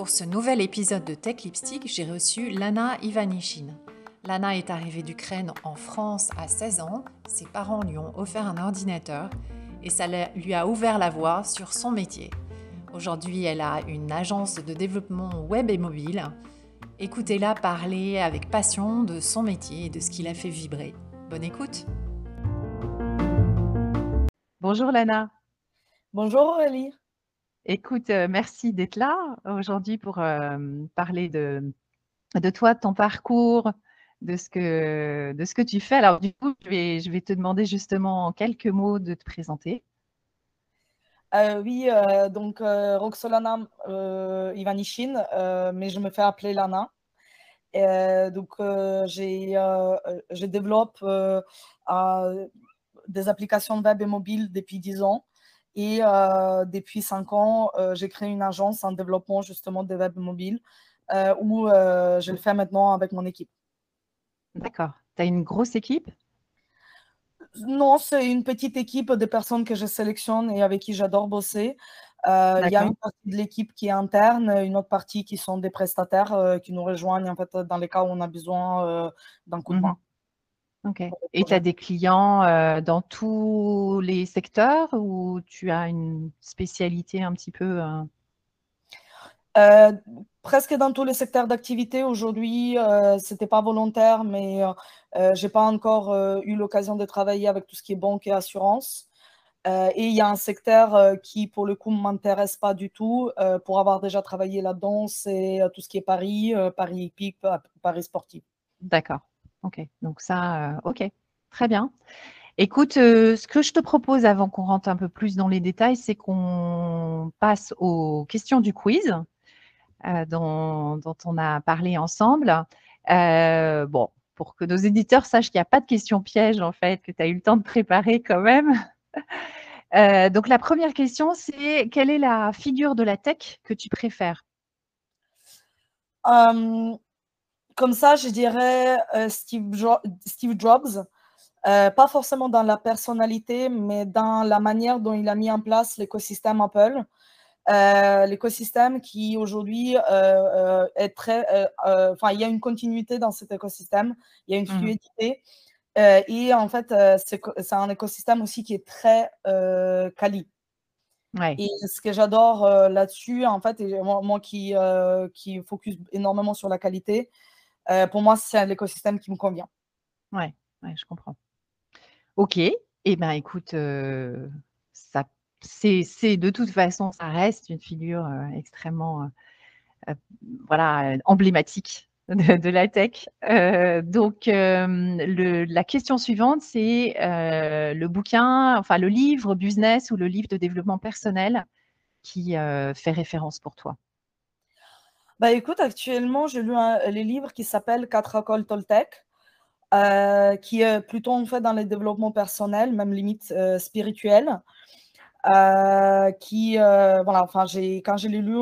Pour ce nouvel épisode de Tech Lipstick, j'ai reçu Lana Ivanishin. Lana est arrivée d'Ukraine en France à 16 ans. Ses parents lui ont offert un ordinateur et ça lui a ouvert la voie sur son métier. Aujourd'hui, elle a une agence de développement web et mobile. Écoutez-la parler avec passion de son métier et de ce qui l'a fait vibrer. Bonne écoute. Bonjour Lana. Bonjour Aurélie. Écoute, euh, merci d'être là aujourd'hui pour euh, parler de, toi, de ton parcours, de ce, que, tu fais. Alors, du coup, je vais, te demander justement en quelques mots de te présenter. Euh, oui, donc Roxolana Ivanishin, mais je me fais appeler Lana. donc, je développe des applications web et mobile depuis 10 ans. Et euh, depuis cinq ans, euh, j'ai créé une agence en développement justement de web mobile euh, où je le fais maintenant avec mon équipe. D'accord. Tu as une grosse équipe? Non, c'est une petite équipe de personnes que je sélectionne et avec qui j'adore bosser. Il y a une partie de l'équipe qui est interne, une autre partie qui sont des prestataires qui nous rejoignent en fait, dans les cas où on a besoin d'un coup de main. Mhm. Ok. Et tu as des clients euh, dans tous les secteurs ou tu as une spécialité un petit peu euh? Euh, presque dans tous les secteurs d'activité. Aujourd'hui, ce n'était pas volontaire, mais je n'ai pas encore eu l'occasion de travailler avec tout ce qui est banque et assurance. et il y a un secteur qui, pour le coup, ne m'intéresse pas du tout. pour avoir déjà travaillé là-dedans, c'est tout ce qui est Paris, Paris épique, Paris sportif. D'accord. Ok, donc ça, euh, ok, très bien. Écoute, euh, ce que je te propose avant qu'on rentre un peu plus dans les détails, c'est qu'on passe aux questions du quiz euh, dont, on a parlé ensemble. bon, pour que nos éditeurs sachent qu'il n'y a pas de questions pièges, en fait, que tu as eu le temps de préparer quand même. donc, la première question, c'est quelle est la figure de la tech que tu préfères? Comme ça, je dirais euh, Steve, Jobs, euh, pas forcément dans la personnalité, mais dans la manière dont il a mis en place l'écosystème Apple. Euh, l'écosystème qui aujourd'hui est très, enfin, il y a une continuité dans cet écosystème, il y a une mmh. fluidité. et en fait, c'est un écosystème aussi qui est très quali. Et ce que j'adore là-dessus, en fait, et moi, qui, qui focus énormément sur la qualité, euh, pour moi, c'est l'écosystème qui me convient. Ouais, ouais, je comprends. Ok. Eh bien, écoute, euh, c'est, de toute façon, ça reste une figure euh, extrêmement voilà, emblématique de, la tech. donc, la question suivante, c'est le bouquin, enfin le livre business ou le livre de développement personnel qui fait référence pour toi? Bah écoute, actuellement, j'ai lu un, les livres qui s'appellent Quatre écoles Toltec, euh, qui est plutôt en fait dans les développements personnels, même limite euh, spirituels. Euh, qui, voilà, enfin, quand je l'ai lu,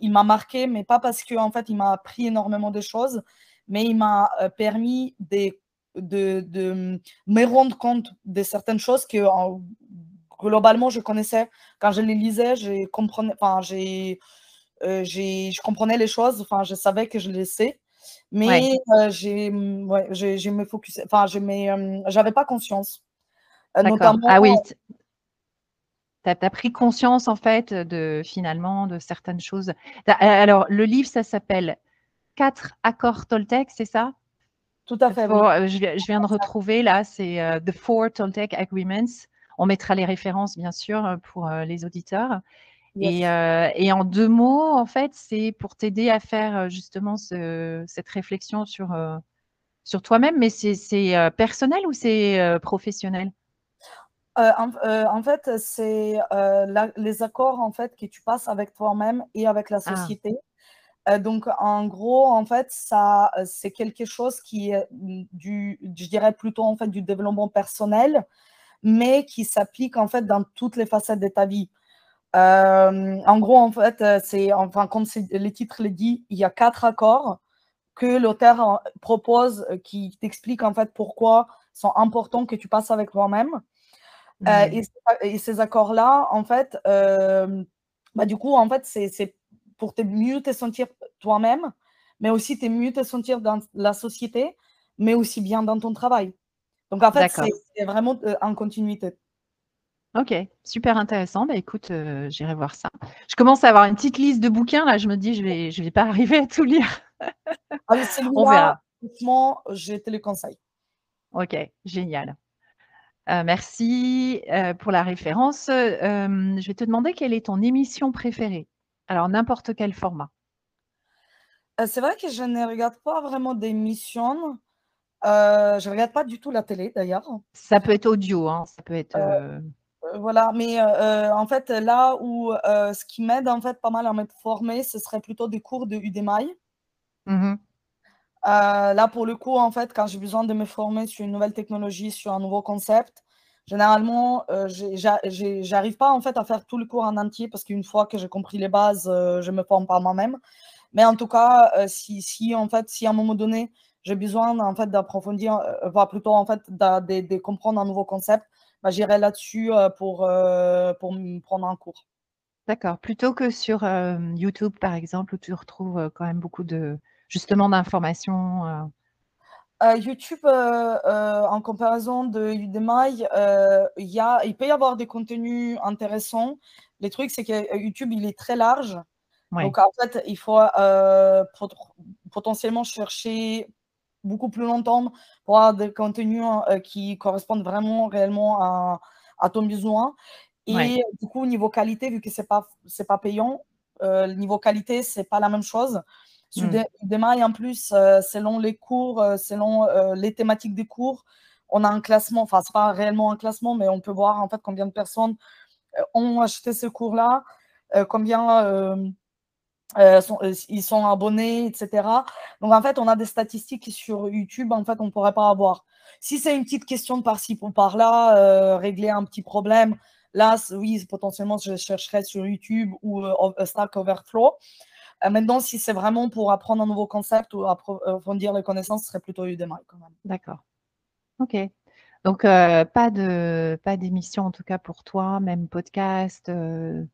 il m'a marqué, mais pas parce qu'en en fait, il m'a appris énormément de choses, mais il m'a permis de, de, de, me rendre compte de certaines choses que globalement je connaissais. Quand je les lisais, j'ai comprenais, enfin, j'ai euh, je comprenais les choses, enfin, je savais que je les sais, mais euh, j'ai, mm, ouais, j'ai, me focus, enfin, euh, j'avais pas conscience. notamment, ah oui, tu as, pris conscience en fait de finalement de certaines choses. Alors, le livre, ça s'appelle Quatre accords Toltec, c'est ça? Tout à fait. je, viens de retrouver là, c'est The Four Toltec Agreements. On mettra les références, bien sûr, pour les auditeurs. Euh, et, en deux mots, en fait, c'est pour t'aider à faire euh, justement cette réflexion sur, euh, sur toi-même, mais c'est personnel ou c'est professionnel? En, fait, c'est les accords en fait, que tu passes avec toi-même et avec la ah. société. donc, en gros, en fait, ça, c'est quelque chose qui est du, je dirais plutôt en fait du développement personnel, mais qui s'applique en fait dans toutes les facettes de ta vie. En gros, en fait, c'est enfin comme le titre le dit, il y a quatre accords que l'auteur propose, qui t'explique en fait pourquoi sont importants que tu passes avec toi-même. Euh, mmh. et, ces accords-là, en fait, euh, bah, du coup, en fait, c'est pour te mieux te sentir toi-même, mais aussi te mieux te sentir dans la société, mais aussi bien dans ton travail. Donc, en fait, c'est vraiment euh, en continuité. Ok, super intéressant. Bah, écoute, j'irai voir ça. Je commence à avoir une petite liste de bouquins. Là, je me dis, je ne vais, je vais pas arriver à tout lire. Ah, On verra. Franchement, je te le conseille. Ok, génial. Euh, merci euh, pour la référence. Euh, je vais te demander quelle est ton émission préférée? Alors, n'importe quel format. c'est vrai que je ne regarde pas vraiment d'émissions. je ne regarde pas du tout la télé, d'ailleurs. Ça peut être audio, hein, ça peut être. Voilà, mais en fait, là où ce qui m'aide en fait pas mal à me former, ce serait plutôt des cours de Udemy. Mmh euh, là, pour le coup, en fait, quand j'ai besoin de me former sur une nouvelle technologie, sur un nouveau concept, généralement, euh, j'arrive pas en fait à faire tout le cours en entier parce qu'une fois que j'ai compris les bases, euh, je me forme par moi-même. Mais en tout cas, euh, si, si, en fait, si à un moment donné, j'ai besoin en fait d'approfondir, voire plutôt en fait de, comprendre un nouveau concept, bah, j'irai là-dessus pour, pour me prendre un cours. D'accord. Plutôt que sur YouTube, par exemple, où tu retrouves quand même beaucoup de, justement d'informations euh? Euh, YouTube, euh, en comparaison de Udemy, il, y a, il peut y avoir des contenus intéressants. Le truc, c'est que YouTube, il est très large. Donc, en fait, il faut potentiellement chercher beaucoup plus longtemps pour avoir des contenus qui correspondent vraiment, réellement à, ton besoin. Et du coup, niveau qualité, vu que ce n'est pas, pas payant, niveau qualité, ce n'est pas la même chose. Sur mmh. des, en plus, euh, selon les cours, euh, selon euh, les thématiques des cours, on a un classement. Enfin, c'est pas réellement un classement, mais on peut voir en fait combien de personnes ont acheté ce cours-là, combien sont, ils sont abonnés, etc. Donc en fait, on a des statistiques sur YouTube. En fait, on pourrait pas avoir. Si c'est une petite question par-ci ou par-là, régler un petit problème, là, oui, potentiellement, je chercherai sur YouTube ou Stack Overflow. Euh, maintenant, si c'est vraiment pour apprendre un nouveau concept ou approfondir les connaissances, ce serait plutôt Udemy quand même. D'accord. Ok. Donc, euh, pas de pas d'émission en tout cas pour toi, même podcast, euh,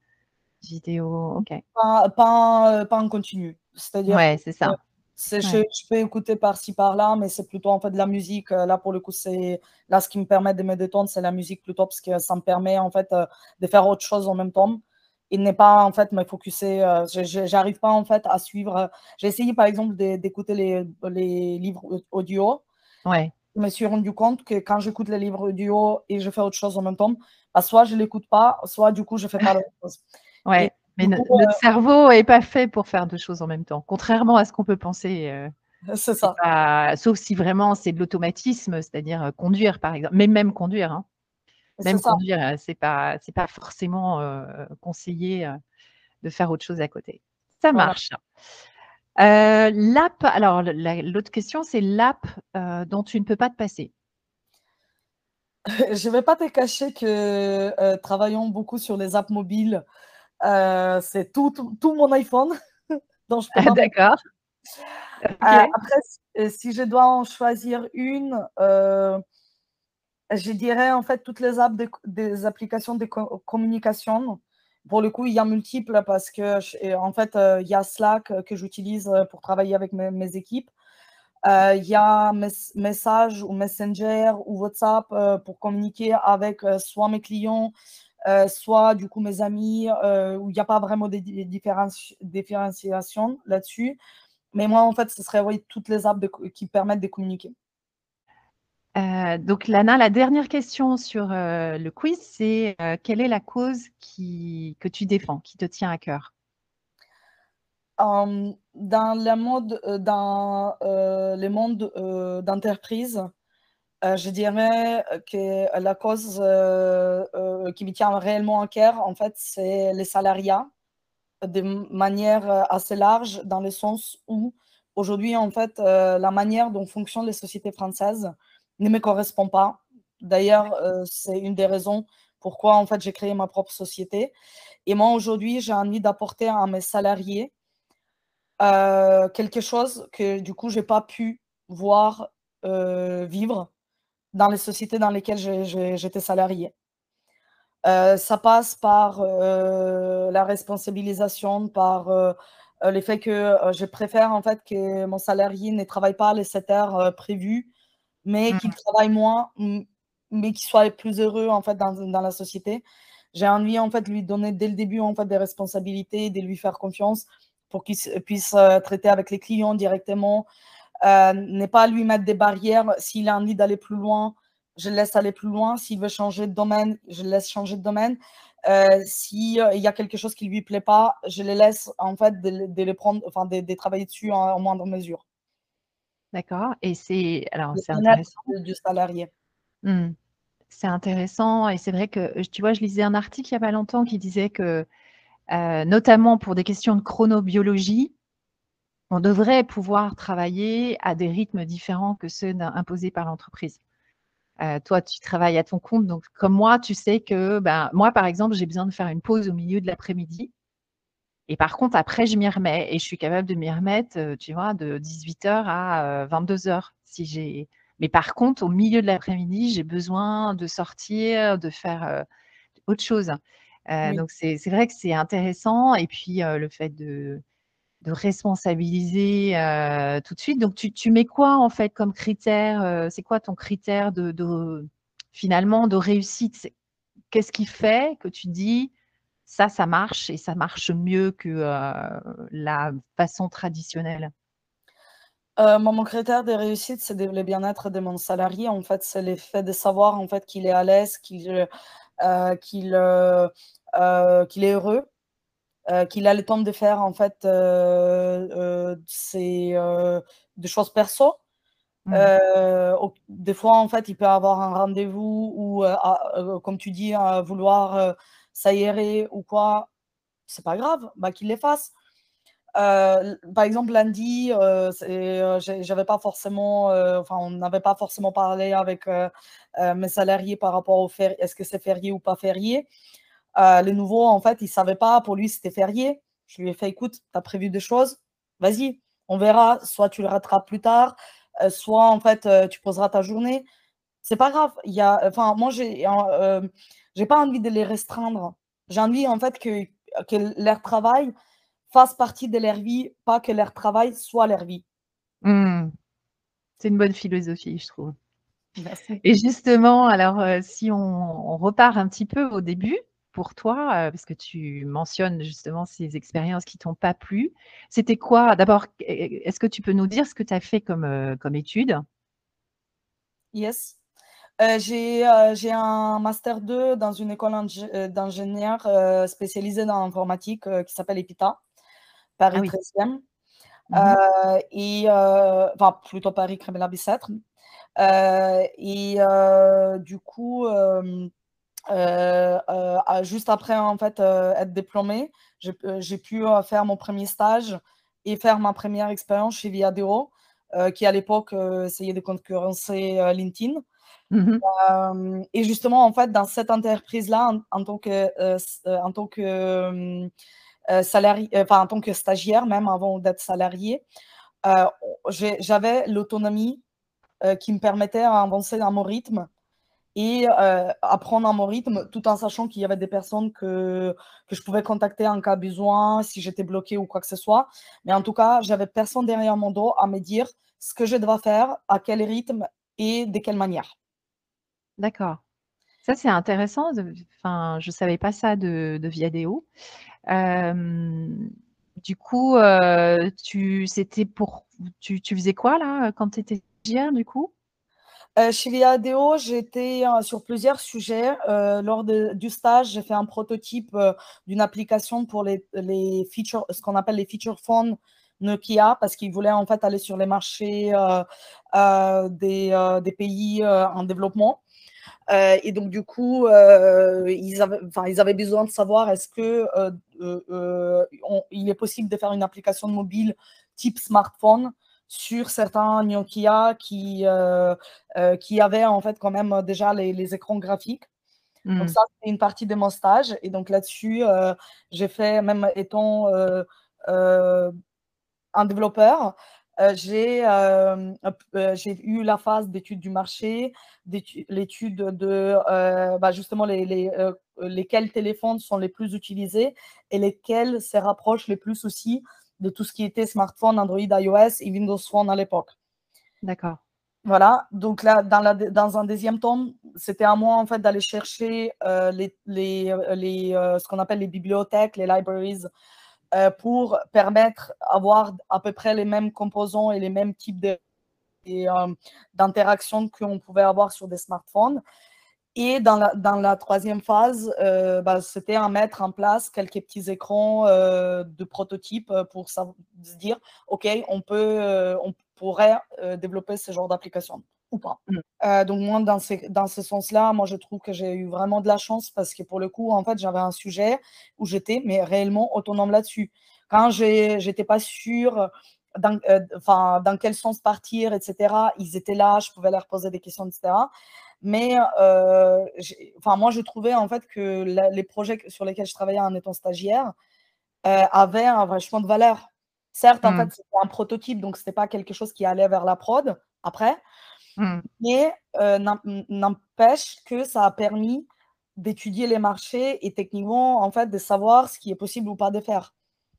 vidéo. Ok. Pas, pas, en continu. C'est-à-dire. Ouais, c'est ça. je, peux écouter par-ci par-là, mais c'est plutôt en fait de la musique. Là, pour le coup, c'est là ce qui me permet de me détendre, c'est la musique plutôt parce que ça me permet en fait de faire autre chose en même temps il n'est pas en fait me focuser. Euh, j'arrive pas en fait à suivre. J'ai essayé par exemple d'écouter les, les, livres audio. Ouais. Je me suis rendu compte que quand j'écoute les livres audio et je fais autre chose en même temps, bah, soit je l'écoute pas, soit du coup je fais pas autre chose. Ouais. mais notre euh, cerveau est pas fait pour faire deux choses en même temps, contrairement à ce qu'on peut penser. Euh, c'est ça. sauf si vraiment c'est de l'automatisme, c'est-à-dire conduire par exemple, mais même conduire. Hein. Même conduire, euh, c'est pas, c'est pas forcément euh, conseillé euh, de faire autre chose à côté. Ça marche. l'app, alors l'autre question, c'est l'app dont tu ne peux pas te passer. Je ne vais pas te cacher que travaillant beaucoup sur les apps mobiles, c'est tout, tout, mon iPhone. D'accord. après, si je dois en choisir une, je dirais en fait toutes les apps des applications de communication. Pour le coup, il y a multiples parce que en fait, euh, il y a Slack que j'utilise euh, pour travailler avec mes, équipes. Euh, il y a Message ou Messenger ou WhatsApp pour communiquer avec soit mes clients, soit du coup mes amis, où il n'y a pas vraiment de différenciation là-dessus. Mais moi, en fait, ce serait toutes les apps qui permettent de communiquer. Euh, donc, Lana, la dernière question sur euh, le quiz, c'est euh, quelle est la cause qui, que tu défends, qui te tient à cœur? Dans le monde, dans, les mondes d'entreprise, je dirais que la cause qui me tient réellement à cœur, en fait, c'est les salariats de manière assez large, dans le sens où aujourd'hui, en fait, la manière dont fonctionnent les sociétés françaises ne me correspond pas. D'ailleurs, c'est une des raisons pourquoi en fait j'ai créé ma propre société. Et moi aujourd'hui, j'ai envie d'apporter à mes salariés euh, quelque chose que du coup, j'ai pas pu voir euh, vivre dans les sociétés dans lesquelles j'étais salarié. Euh, ça passe par la responsabilisation, par le fait que je préfère en fait que mon salarié ne travaille pas les 7 heures prévues, mais mmh. qu'il travaille moins, mais qu'il soit plus heureux en fait dans, dans la société. J'ai envie en fait de lui donner dès le début en fait des responsabilités, de lui faire confiance pour qu'il puisse euh, traiter avec les clients directement, euh, ne pas lui mettre des barrières. S'il a envie d'aller plus loin, je le laisse aller plus loin. S'il veut changer de domaine, je le laisse changer de domaine. Euh, S'il euh, y a quelque chose qui ne lui plaît pas, je le laisse en fait de, de le prendre, enfin de, travailler dessus en, moindre mesure. D'accord. Et c'est alors c'est intéressant du salarié. Mmh. C'est intéressant et c'est vrai que tu vois, je lisais un article il n'y a pas longtemps qui disait que euh, notamment pour des questions de chronobiologie, on devrait pouvoir travailler à des rythmes différents que ceux imposés par l'entreprise. Euh, toi, tu travailles à ton compte, donc comme moi, tu sais que ben, moi, par exemple, j'ai besoin de faire une pause au milieu de l'après-midi. Et par contre, après, je m'y remets et je suis capable de m'y remettre, euh, tu vois, de 18h à 22h. Si j'ai... Mais par contre, au milieu de l'après-midi, j'ai besoin de sortir, de faire autre chose. Euh, donc, c'est vrai que c'est intéressant. Et puis, euh, le fait de, de responsabiliser euh, tout de suite. Donc, tu, mets quoi, en fait, comme critère C'est quoi ton critère de, finalement, de réussite? Qu'est-ce qui fait que tu dis ça, ça marche et ça marche mieux que la façon traditionnelle? Mon critère de réussite, c'est le bien-être de mon salarié. En fait, c'est le fait de savoir en fait qu'il est à l'aise, euh, euh, euh, qu'il est heureux, qu'il a le temps de faire en fait ses, des choses perso. Mmh. des fois, en fait, il peut avoir un rendez-vous ou, comme tu dis, vouloir s'aérer ou quoi. C'est pas grave, bah, qu'il les fasse. Euh, par exemple, lundi, euh, euh j'avais pas forcément, euh, enfin, on n'avait pas forcément parlé avec mes salariés par rapport au est-ce que c'est férié ou pas férié. Le nouveau, en fait, il savait pas, pour lui, c'était férié. Je lui ai fait, écoute, tu as prévu des choses, vas-y, on verra, soit tu le rattrapes plus tard, soit, en fait, tu poseras ta journée. C'est pas grave. Il y a, enfin, moi, j'ai, j'ai pas envie de les restreindre. J'ai envie, en fait, que, que leur travail, fasse partie de leur vie, pas que leur travail soit leur vie. Mmh. C'est une bonne philosophie, je trouve. Merci. Et justement, alors, euh, si on, repart un petit peu au début, pour toi, euh, parce que tu mentionnes justement ces expériences qui t'ont pas plu, c'était quoi D'abord, est-ce que tu peux nous dire ce que tu as fait comme, euh, comme étude? Yes. j'ai un master 2 dans une école d'ingénieur spécialisée dans l'informatique qui s'appelle EPITA. Paris 13e. Ah mmh et enfin plutôt Paris Crémela Bicêtre. et du coup, juste après en fait être diplômée, j'ai pu faire mon premier stage et faire ma première expérience chez Viadeo, qui à l'époque essayait de concurrencer LinkedIn. Mmh et justement, en fait, dans cette entreprise-là, en, tant que, en tant que euh, salarié, euh, en tant que stagiaire, même avant d'être salarié, euh, j'avais l'autonomie qui me permettait d'avancer à mon rythme et apprendre à mon rythme tout en sachant qu'il y avait des personnes que, que je pouvais contacter en cas besoin, si j'étais bloqué ou quoi que ce soit. Mais en tout cas, j'avais personne derrière mon dos à me dire ce que je devais faire, à quel rythme et de quelle manière. D'accord. Ça, c'est intéressant. Enfin, je ne savais pas ça de, de Viadeo du coup, tu, c'était pour, tu, tu, faisais quoi là quand tu étais stagiaire du coup? Chez Viadeo, j'étais sur plusieurs sujets. lors du stage, j'ai fait un prototype d'une application pour les, features, ce qu'on appelle les feature phones, Nokia parce qu'ils voulaient en fait aller sur les marchés des, pays en développement. et donc, du coup, ils, avaient, besoin de savoir est-ce que est possible de faire une application mobile type smartphone sur certains Nokia qui, qui avaient en fait quand même déjà les, les écrans graphiques. Donc mmh. ça, c'est une partie de mon stage. Et donc là-dessus, j'ai fait, même étant un développeur, j'ai eu la phase d'étude du marché, l'étude de bah, justement les, les, lesquels téléphones sont les plus utilisés et lesquels se rapprochent les plus aussi de tout ce qui était smartphone, Android, iOS et Windows Phone à l'époque. D'accord. Voilà, donc là, dans, la, dans un deuxième temps, c'était à moi en fait d'aller chercher les, les, les ce qu'on appelle les bibliothèques, les libraries, euh, pour permettre d'avoir à peu près les mêmes composants et les mêmes types euh, d'interactions qu'on pouvait avoir sur des smartphones. Et dans la, dans la troisième phase, euh, bah, c'était à mettre en place quelques petits écrans de prototypes pour se dire, OK, on, peut, on pourrait développer ce genre d'application ou pas. Euh, donc moi, dans, dans ce sens-là, moi, je trouve que j'ai eu vraiment de la chance parce que pour le coup, en fait, j'avais un sujet où j'étais mais réellement autonome là-dessus. Quand j'étais pas sûre dans, euh, dans quel sens partir, etc., ils étaient là, je pouvais leur poser des questions, etc. Mais euh, enfin, moi, je trouvais en fait que les projets sur lesquels je travaillais en étant stagiaire avaient un vachement de valeur. Certes, en mmh. fait, c'était un prototype, donc ce n'était pas quelque chose qui allait vers la prod après, Mmh. Mais euh, n'empêche que ça a permis d'étudier les marchés et techniquement, en fait, de savoir ce qui est possible ou pas de faire.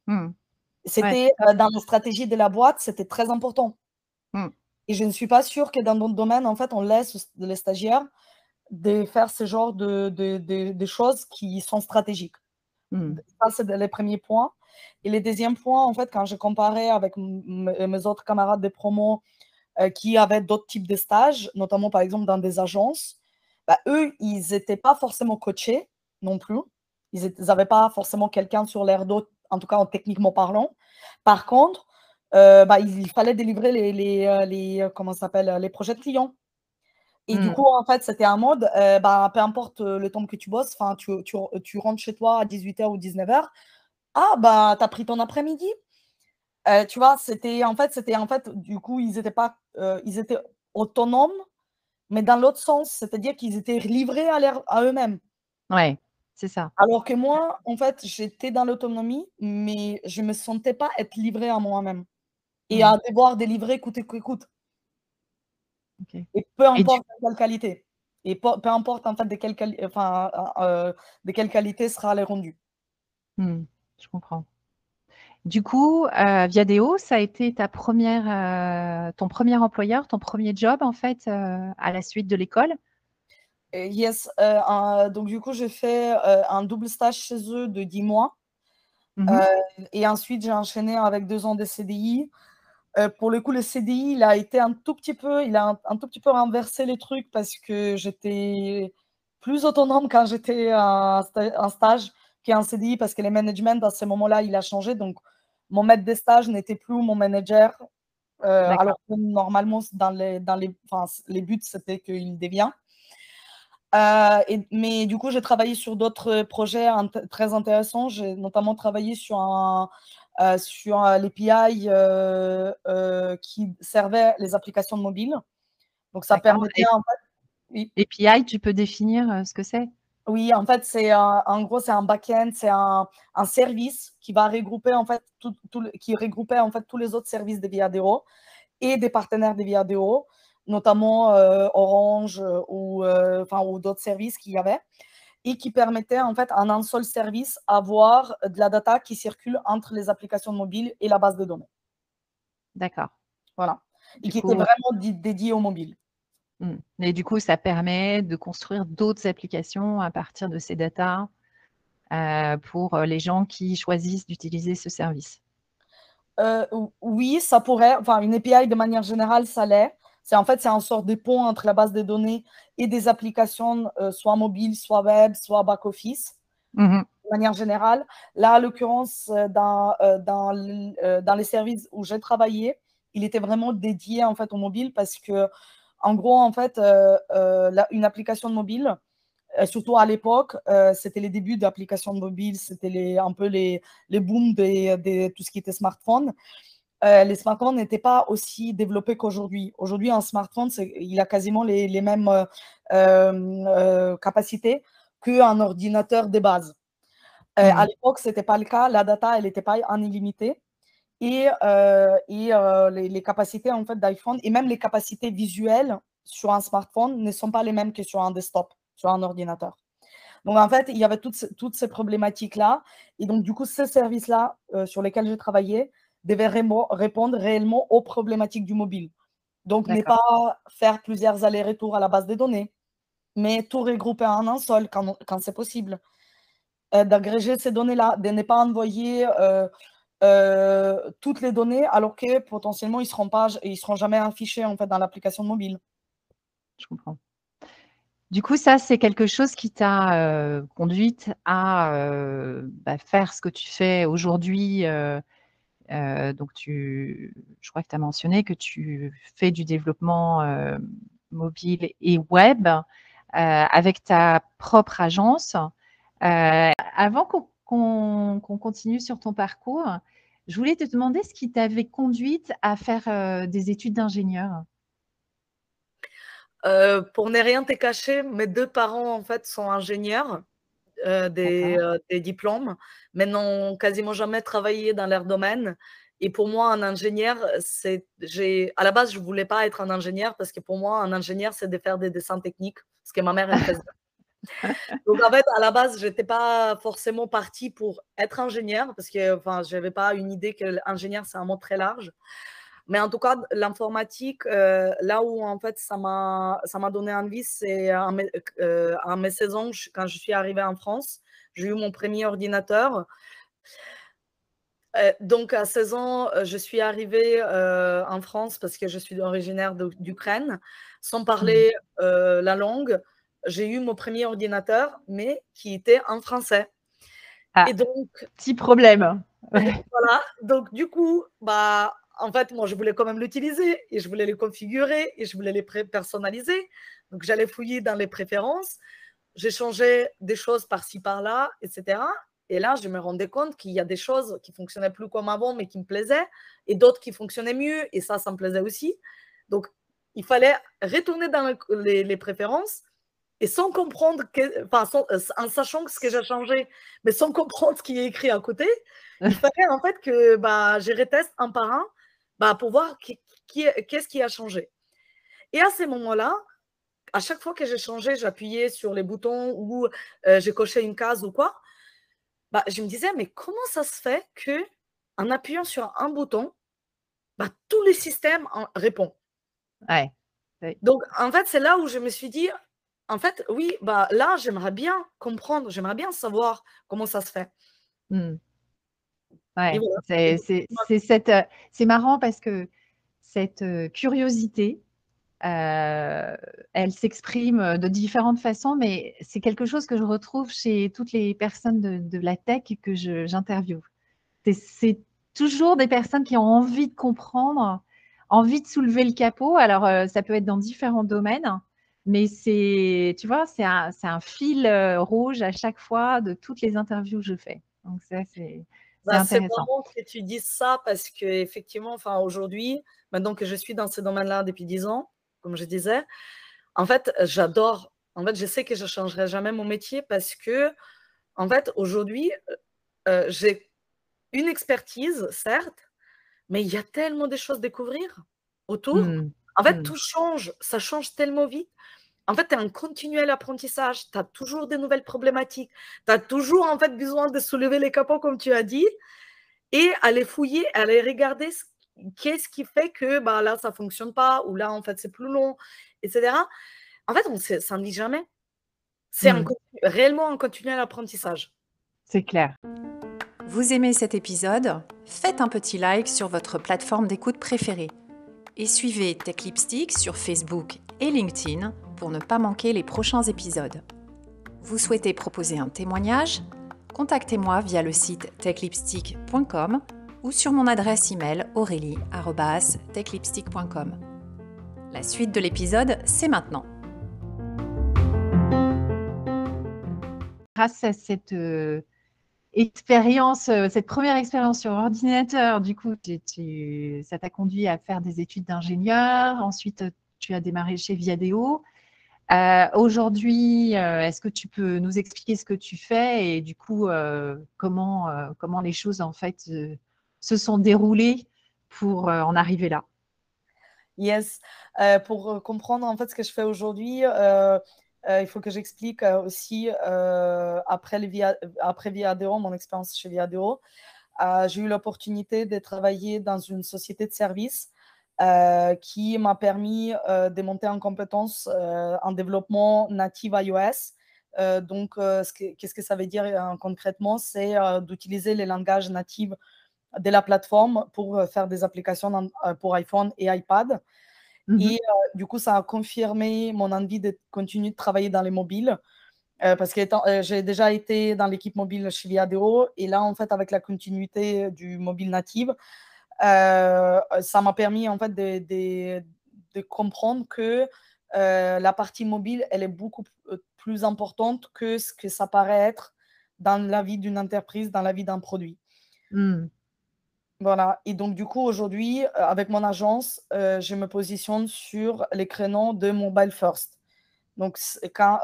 Mmh. C'était euh, dans la stratégie de la boîte, c'était très important. Et je ne suis pas sûre que dans d'autres domaines, en fait, on laisse les stagiaires de faire ce genre de, de, de, choses qui sont stratégiques. Ça, c'est les premiers points. Et les deuxièmes points, en fait, quand je comparais avec mes autres camarades de promo euh, qui avaient d'autres types de stages, notamment par exemple dans des agences, bah, eux, ils n'étaient pas forcément coachés non plus. Ils n'avaient pas forcément quelqu'un sur l'air d'eau, en tout cas en techniquement parlant. Par contre, euh, bah, il fallait délivrer les, les, euh, les comment s'appelle, les projets de clients. Et du mmh. coup, en fait, c'était un mode, bah, peu importe le temps que tu bosses, tu, tu, tu rentres chez toi à 18h ou 19h, ah, bah, tu as pris ton après-midi, euh, tu vois, c'était en fait, c'était en fait, du coup, ils étaient pas, euh, ils étaient autonomes, mais dans l'autre sens, c'est-à-dire qu'ils étaient livrés à, à eux-mêmes. Ouais, c'est ça. Alors que moi, en fait, j'étais dans l'autonomie, mais je me sentais pas être livré à moi-même et à mmh. devoir délivrer coûte que coûte. Et peu importe de quelle qualité. Et peu, importe en fait de quelle, enfin, euh, de quelle qualité sera les rendus. Mmh, je comprends. Du coup, euh, Viadeo, ça a été ta première, euh, ton premier employeur, ton premier job en fait euh, à la suite de l'école? Yes, donc du coup j'ai fait un double stage chez eux de 10 mois. Mmh et ensuite j'ai enchaîné avec deux ans de CDI. Pour le coup, le CDI, il a été un tout petit peu, il a un, tout petit peu renversé les trucs parce que j'étais plus autonome quand j'étais en, stage qu'en CDI parce que le management à ce moment-là, il a changé. Donc, mon maître des stages n'était plus mon manager. Euh, alors que normalement, dans les, dans les, les buts, c'était qu'il devient. Euh, et, mais du coup, j'ai travaillé sur d'autres projets très intéressants. J'ai notamment travaillé sur, un, euh, sur l'API qui servait les applications mobiles. Donc, ça permettait en fait. API, tu peux définir ce que c'est? Oui, en fait, c'est en gros, c'est un back-end, c'est un, service qui va regrouper en fait tout, qui regroupait en fait tous les autres services de Viadeo et des partenaires de Viadeo, notamment euh, Orange euh, ou euh, enfin ou d'autres services qu'il y avait et qui permettait en fait en un seul service avoir de la data qui circule entre les applications mobiles et la base de données. D'accord. Voilà. et qui était vraiment dédié au mobile. Et du coup, ça permet de construire d'autres applications à partir de ces datas euh, pour euh, les gens qui choisissent d'utiliser ce service. Euh, oui, ça pourrait. Enfin, une API de manière générale, ça l'est. C'est en fait c'est un sort de pont entre la base de données et des applications, soit mobiles, soit web, soit back office. Mmh de manière générale. Là, à l'occurrence, dans, dans, dans les services où j'ai travaillé, il était vraiment dédié en fait au mobile parce que, en gros, en fait, une application mobile, surtout à l'époque, c'était les débuts d'applications de mobile, c'était les, un peu les, les booms de tout ce qui était smartphone. Les smartphones n'étaient pas aussi développés qu'aujourd'hui. Aujourd'hui, un smartphone, il a quasiment les, les mêmes capacités qu'un ordinateur de base. À mmh. l'époque, ce n'était pas le cas. La data, elle n'était pas en illimité. Et, et les, les, capacités en fait, d'iPhone et même les capacités visuelles sur un smartphone ne sont pas les mêmes que sur un desktop, sur un ordinateur. Donc, en fait, il y avait toutes, toutes ces problématiques-là. Et donc, du coup, ces services-là sur lesquels j'ai travaillé devaient répondre réellement aux problématiques du mobile. Donc, ne pas faire plusieurs allers-retours à la base des données, mais tout regrouper en un seul quand, quand c'est possible. Euh, d'agréger ces données-là, de ne pas envoyer euh, euh, toutes les données alors que potentiellement ils ne seront, pas, ils seront jamais affichés en fait, dans l'application mobile. Je comprends. Du coup, ça, c'est quelque chose qui t'a conduite à bah, faire ce que tu fais aujourd'hui. Donc, tu, je crois que tu as mentionné que tu fais du développement mobile et web. Euh, avec ta propre agence. Euh, avant qu'on continue sur ton parcours, je voulais te demander ce qui t'avait conduite à faire euh, des études d'ingénieur. pour ne rien te cacher, mes deux parents en fait sont ingénieurs, des, des, diplômes, mais n'ont quasiment jamais travaillé dans leur domaine. Et pour moi, un ingénieur, c'est, j'ai, à la base, je voulais pas être un ingénieur parce que pour moi, un ingénieur, c'est de faire des dessins techniques, ce que ma mère elle faisait. Donc en fait, à la base, je n'étais pas forcément partie pour être ingénieur parce que enfin, je n'avais pas une idée que l'ingénieur, c'est un mot très large. Mais en tout cas, l'informatique, euh, là où en fait ça m'a, donné envie, c'est à mes, euh, mes 16 ans, quand je suis arrivée en France, j'ai eu mon premier ordinateur. Euh, donc, à 16 ans, euh, je suis arrivée en France parce que je suis originaire d'Ukraine. Sans parler mmh. la langue, j'ai eu mon premier ordinateur, mais qui était en français. Ah, et donc, petit problème. voilà. Donc, du coup, bah, en fait, moi, je voulais quand même l'utiliser et je voulais les configurer et je voulais les personnaliser. Donc, j'allais fouiller dans les préférences. J'ai changé des choses par-ci, par-là, etc. Et là, je me rendais compte qu'il y a des choses qui fonctionnaient plus comme avant, mais qui me plaisaient, et d'autres qui fonctionnaient mieux, et ça, ça me plaisait aussi. Donc, il fallait retourner dans les, préférences, et sans comprendre, enfin, euh, en sachant ce que j'ai changé, mais sans comprendre ce qui est écrit à côté, il fallait en fait que bah, je reteste un par un bah, pour voir qu'est-ce qui, a changé. Et à ces moments-là, à chaque fois que j'ai changé, j'appuyais sur les boutons ou euh, j'ai coché une case ou quoi, bah, je me disais, mais comment ça se fait que en appuyant sur un bouton, bah, tous les systèmes en répondent? Ouais. Donc, en fait, c'est là où je me suis dit, en fait, oui, bah, là, j'aimerais bien comprendre, j'aimerais bien savoir comment ça se fait. Mmh. Ouais, c'est marrant parce que cette euh, curiosité, euh, elle s'exprime de différentes façons, mais c'est quelque chose que je retrouve chez toutes les personnes de, la tech que j'interviewe. C'est toujours des personnes qui ont envie de comprendre, envie de soulever le capot. Alors, euh, ça peut être dans différents domaines, mais c'est, tu vois, c'est un, un, fil euh, rouge à chaque fois de toutes les interviews que je fais. Donc, ça, c'est. Bah, c'est marrant que tu dises ça parce que effectivement, enfin aujourd'hui, maintenant que je suis dans ce domaine-là depuis 10 ans, comme je disais. En fait, j'adore. En fait, je sais que je ne changerai jamais mon métier parce que, en fait, aujourd'hui, euh, euh, j'ai une expertise, certes, mais il y a tellement de choses à découvrir autour. Mmh. En fait, mmh. tout change, ça change tellement vite. En fait, tu es en continuel apprentissage, tu as toujours des nouvelles problématiques, tu as toujours en fait besoin de soulever les capots, comme tu as dit, et aller fouiller, aller regarder ce qu'est-ce qui fait que bah, là, ça ne fonctionne pas, ou là, en fait, c'est plus long, etc. En fait, on, ça ne dit jamais. C'est mmh. réellement un continuel apprentissage. C'est clair. Vous aimez cet épisode? Faites un petit like sur votre plateforme d'écoute préférée. Et suivez Tech Lipstick sur Facebook et LinkedIn pour ne pas manquer les prochains épisodes. Vous souhaitez proposer un témoignage? Contactez-moi via le site techlipstick.com ou sur mon adresse email aurélie.techlipstick.com. La suite de l'épisode, c'est maintenant. Grâce à cette euh, expérience, euh, cette première expérience sur ordinateur, du coup, ça t'a conduit à faire des études d'ingénieur. Ensuite, tu as démarré chez Viadeo. Euh, aujourd'hui, euh, est-ce que tu peux nous expliquer ce que tu fais et du coup, euh, comment, comment les choses en fait se sont déroulées pour en arriver là? Yes. pour comprendre en fait ce que je fais aujourd'hui, il faut que j'explique aussi après, Viadeo, mon expérience chez Viadeo, j'ai eu l'opportunité de travailler dans une société de services euh, qui m'a permis euh, de monter en compétence euh, en développement native iOS. donc, qu'est-ce que ça veut dire concrètement? C'est d'utiliser les langages natifs de la plateforme pour faire des applications pour iPhone et iPad. Mmh et du coup, ça a confirmé mon envie de continuer de travailler dans les mobiles. parce que j'ai déjà été dans l'équipe mobile chez Viadeo et là, en fait, avec la continuité du mobile native, euh, ça m'a permis en fait de, de, comprendre que euh, la partie mobile, elle est beaucoup euh, plus importante que ce que ça paraît être dans la vie d'une entreprise, dans la vie d'un produit. Mmh. Voilà. Et donc, du coup, aujourd'hui, avec mon agence, je me positionne sur les créneaux de mobile first. Donc, quand,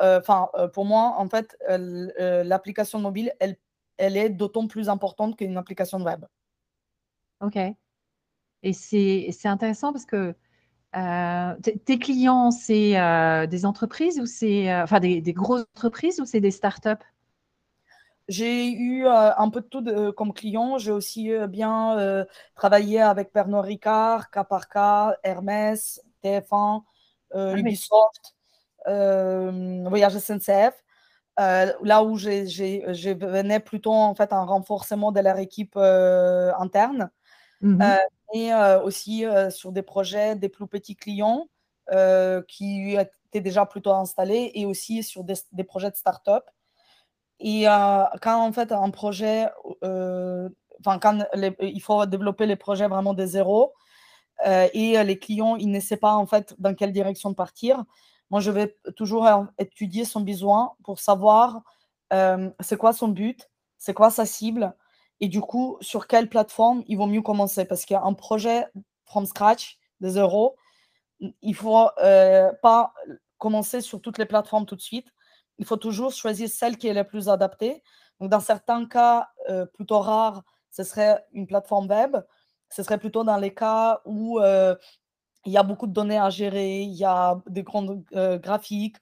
pour moi, en fait, l'application mobile, elle, elle est d'autant plus importante qu'une application web. OK. Et c'est intéressant parce que euh, tes clients, c'est euh, des entreprises ou c'est euh, enfin des, grosses entreprises ou c'est des startups J'ai eu un peu de tout comme client. J'ai aussi bien travaillé avec Pernod Ricard, K Hermès, TF1, ah Ubisoft, Voyage SNCF. là où je venais plutôt en fait un renforcement de leur équipe interne. Mmh et aussi sur des projets des plus petits clients qui étaient déjà plutôt installés et aussi sur des, projets de start-up. Et quand en fait un projet, enfin quand il faut développer les projets vraiment de zéro et les clients, ils ne savent pas en fait dans quelle direction partir. Moi, je vais toujours étudier son besoin pour savoir c'est quoi son but, c'est quoi sa cible, et du coup, sur quelle plateforme il vaut mieux commencer? Parce qu'un projet from scratch, des euros, il ne faut euh, pas commencer sur toutes les plateformes tout de suite. Il faut toujours choisir celle qui est la plus adaptée. Donc, dans certains cas euh, plutôt rares, ce serait une plateforme web. Ce serait plutôt dans les cas où euh, il y a beaucoup de données à gérer, il y a des grands graphiques,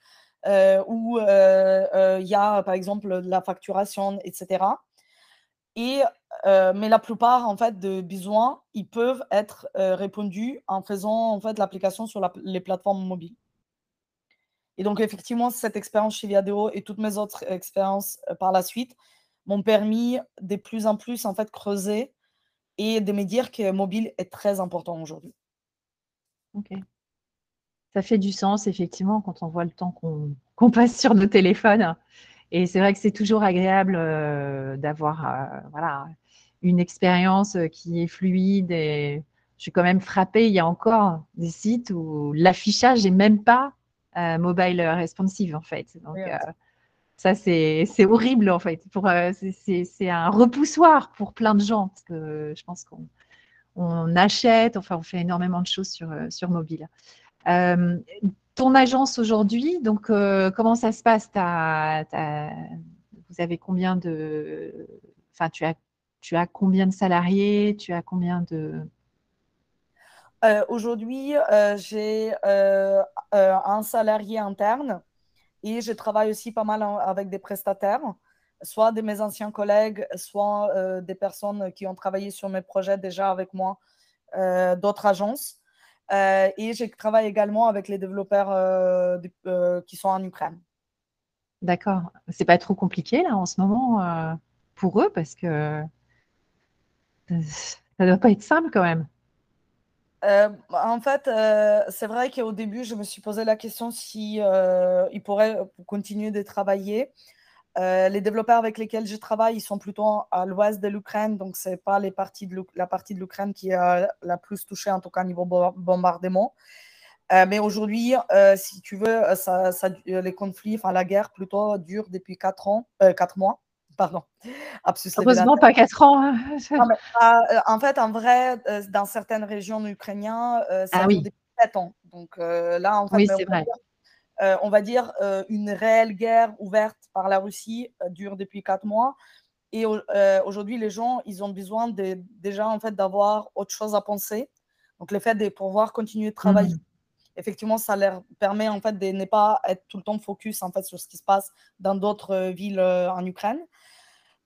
où il y a par exemple la facturation, etc. Et, mais la plupart en fait, de besoins, ils peuvent être répondus en faisant en fait, l'application sur les plateformes mobiles. Et donc, effectivement, cette expérience chez Viadeo et toutes mes autres expériences par la suite m'ont permis de plus en plus en fait, creuser et de me dire que mobile est très important aujourd'hui. Ok. Ça fait du sens, effectivement, quand on voit le temps qu'on passe sur nos téléphones. Et c'est vrai que c'est toujours agréable euh, d'avoir euh, voilà, une expérience euh, qui est fluide. Et je suis quand même frappée, il y a encore des sites où l'affichage n'est même pas mobile responsive, en fait. Donc, ça, c'est horrible, en fait. C'est un repoussoir pour plein de gens, parce que je pense qu'on on achète, enfin, on fait énormément de choses sur, sur mobile ton agence aujourd'hui, donc euh, comment ça se passe? Vous avez combien de. Enfin, tu as, tu as combien de salariés? Tu as combien de. Euh, aujourd'hui, euh, j'ai un salarié interne et je travaille aussi pas mal avec des prestataires, soit de mes anciens collègues, soit des personnes qui ont travaillé sur mes projets déjà avec moi, d'autres agences. Euh, et je travaille également avec les développeurs euh, euh, qui sont en Ukraine. D'accord. C'est pas trop compliqué là en ce moment pour eux parce que ça ne doit pas être simple quand même. en fait, c'est vrai qu'au début, je me suis posé la question si ils pourraient continuer de travailler. Les développeurs avec lesquels je travaille, ils sont plutôt à l'ouest de l'Ukraine, donc ce n'est pas les parties de la partie de l'Ukraine qui est la plus touchée, en tout cas niveau bombardement. mais aujourd'hui, si tu veux, ça, les conflits, enfin la guerre plutôt dure depuis 4 ans, 4 mois pardon. Heureusement, pas 4 ans. Hein. Euh, en fait, en vrai, euh, dans certaines régions ukrainiennes, euh, ça ah, oui. depuis 7 ans. Donc là, en fait, oui, c'est vrai. On va dire une réelle guerre ouverte par la Russie dure depuis 4 mois. Et aujourd'hui, les gens, ils ont besoin de, déjà en fait d'avoir autre chose à penser. Donc le fait de pouvoir continuer de travailler. Mmh. Effectivement, ça leur permet en fait de ne pas être tout le temps focus en fait sur ce qui se passe dans d'autres villes en Ukraine.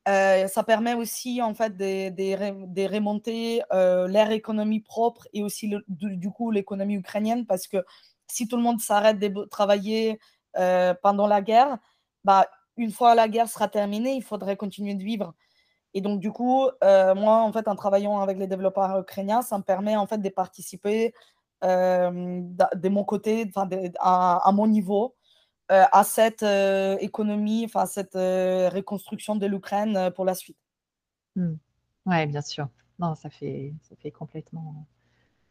Euh, ça permet aussi en fait de, de, remonter euh, l'ère économie propre et aussi du, coup l'économie ukrainienne parce que si tout le monde s'arrête de travailler euh, pendant la guerre, bah, une fois la guerre sera terminée, il faudrait continuer de vivre. Et donc du coup, moi en fait en travaillant avec les développeurs ukrainiens, ça me permet en fait de participer de mon côté, à, à, mon niveau, euh, à cette euh, économie, enfin cette euh, reconstruction de l'Ukraine pour la suite. Mmh. Oui, bien sûr. Non, ça fait, ça fait complètement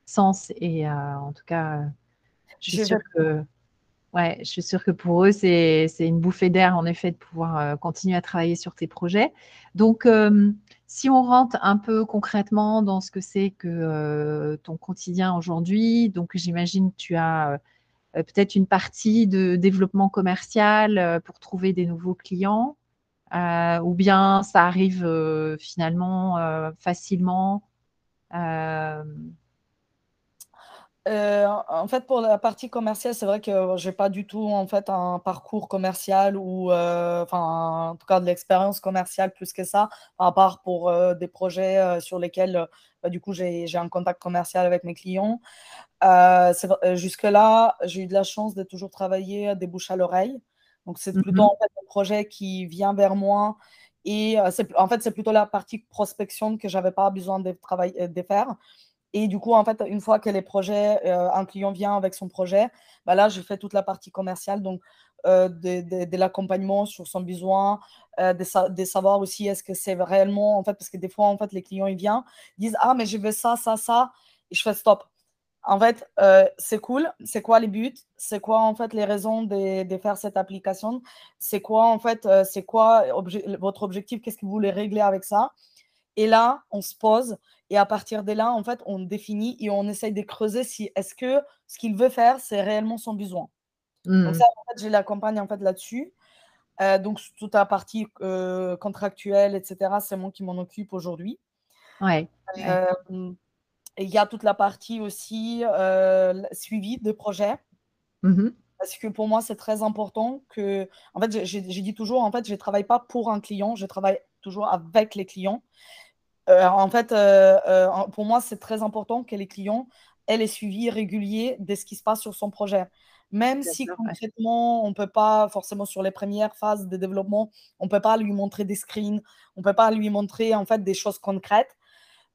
sens. Et en tout cas, je suis sûre que, ouais, je suis sûre que pour eux, c'est une bouffée d'air, en effet, de pouvoir continuer à travailler sur tes projets. Donc, si on rentre un peu concrètement dans ce que c'est que ton quotidien aujourd'hui, donc j'imagine que tu as euh, peut-être une partie de développement commercial euh, pour trouver des nouveaux clients, euh, ou bien ça arrive finalement facilement en fait, pour la partie commerciale, c'est vrai que j'ai pas du tout en fait un parcours commercial ou enfin en tout cas de l'expérience commerciale plus que ça, à part pour des projets sur lesquels bah, du coup j'ai un contact commercial avec mes clients. Euh, euh, jusque-là, j'ai eu de la chance de toujours travailler des bouches à l'oreille. Donc, c'est plutôt mmh en fait, un projet qui vient vers moi. Et euh, en fait, c'est plutôt la partie prospection que je n'avais pas besoin de, travailler, de faire. Et du coup, en fait, une fois que les projets, un client vient avec son projet, bah là, je fais toute la partie commerciale, donc de, de, l'accompagnement sur son besoin, de, de, savoir aussi est-ce que c'est réellement, en fait, parce que des fois, en fait, les clients, ils viennent, disent, ah, mais je veux ça, ça, ça, et je fais stop en fait, euh, c'est cool. C'est quoi les buts C'est quoi en fait les raisons de, faire cette application C'est quoi en fait euh, C'est quoi votre objectif Qu'est-ce que vous voulez régler avec ça Et là, on se pose et à partir de là, en fait, on définit et on essaye de creuser si est-ce que ce qu'il veut faire, c'est réellement son besoin. Donc mmh. ça, en fait, je l'accompagne en fait là-dessus. Euh, donc toute la partie contractuelle, etc. C'est moi qui m'en occupe aujourd'hui. Ouais il y a toute la partie aussi euh, suivi de projet. Mmh Parce que pour moi, c'est très important que. En fait, j'ai dit toujours, en fait, je ne travaille pas pour un client, je travaille toujours avec les clients. Euh, en fait, euh, pour moi, c'est très important que les clients aient les suivis réguliers de ce qui se passe sur son projet. Même si concrètement, on ne peut pas, forcément sur les premières phases de développement, on ne peut pas lui montrer des screens, on ne peut pas lui montrer en fait des choses concrètes.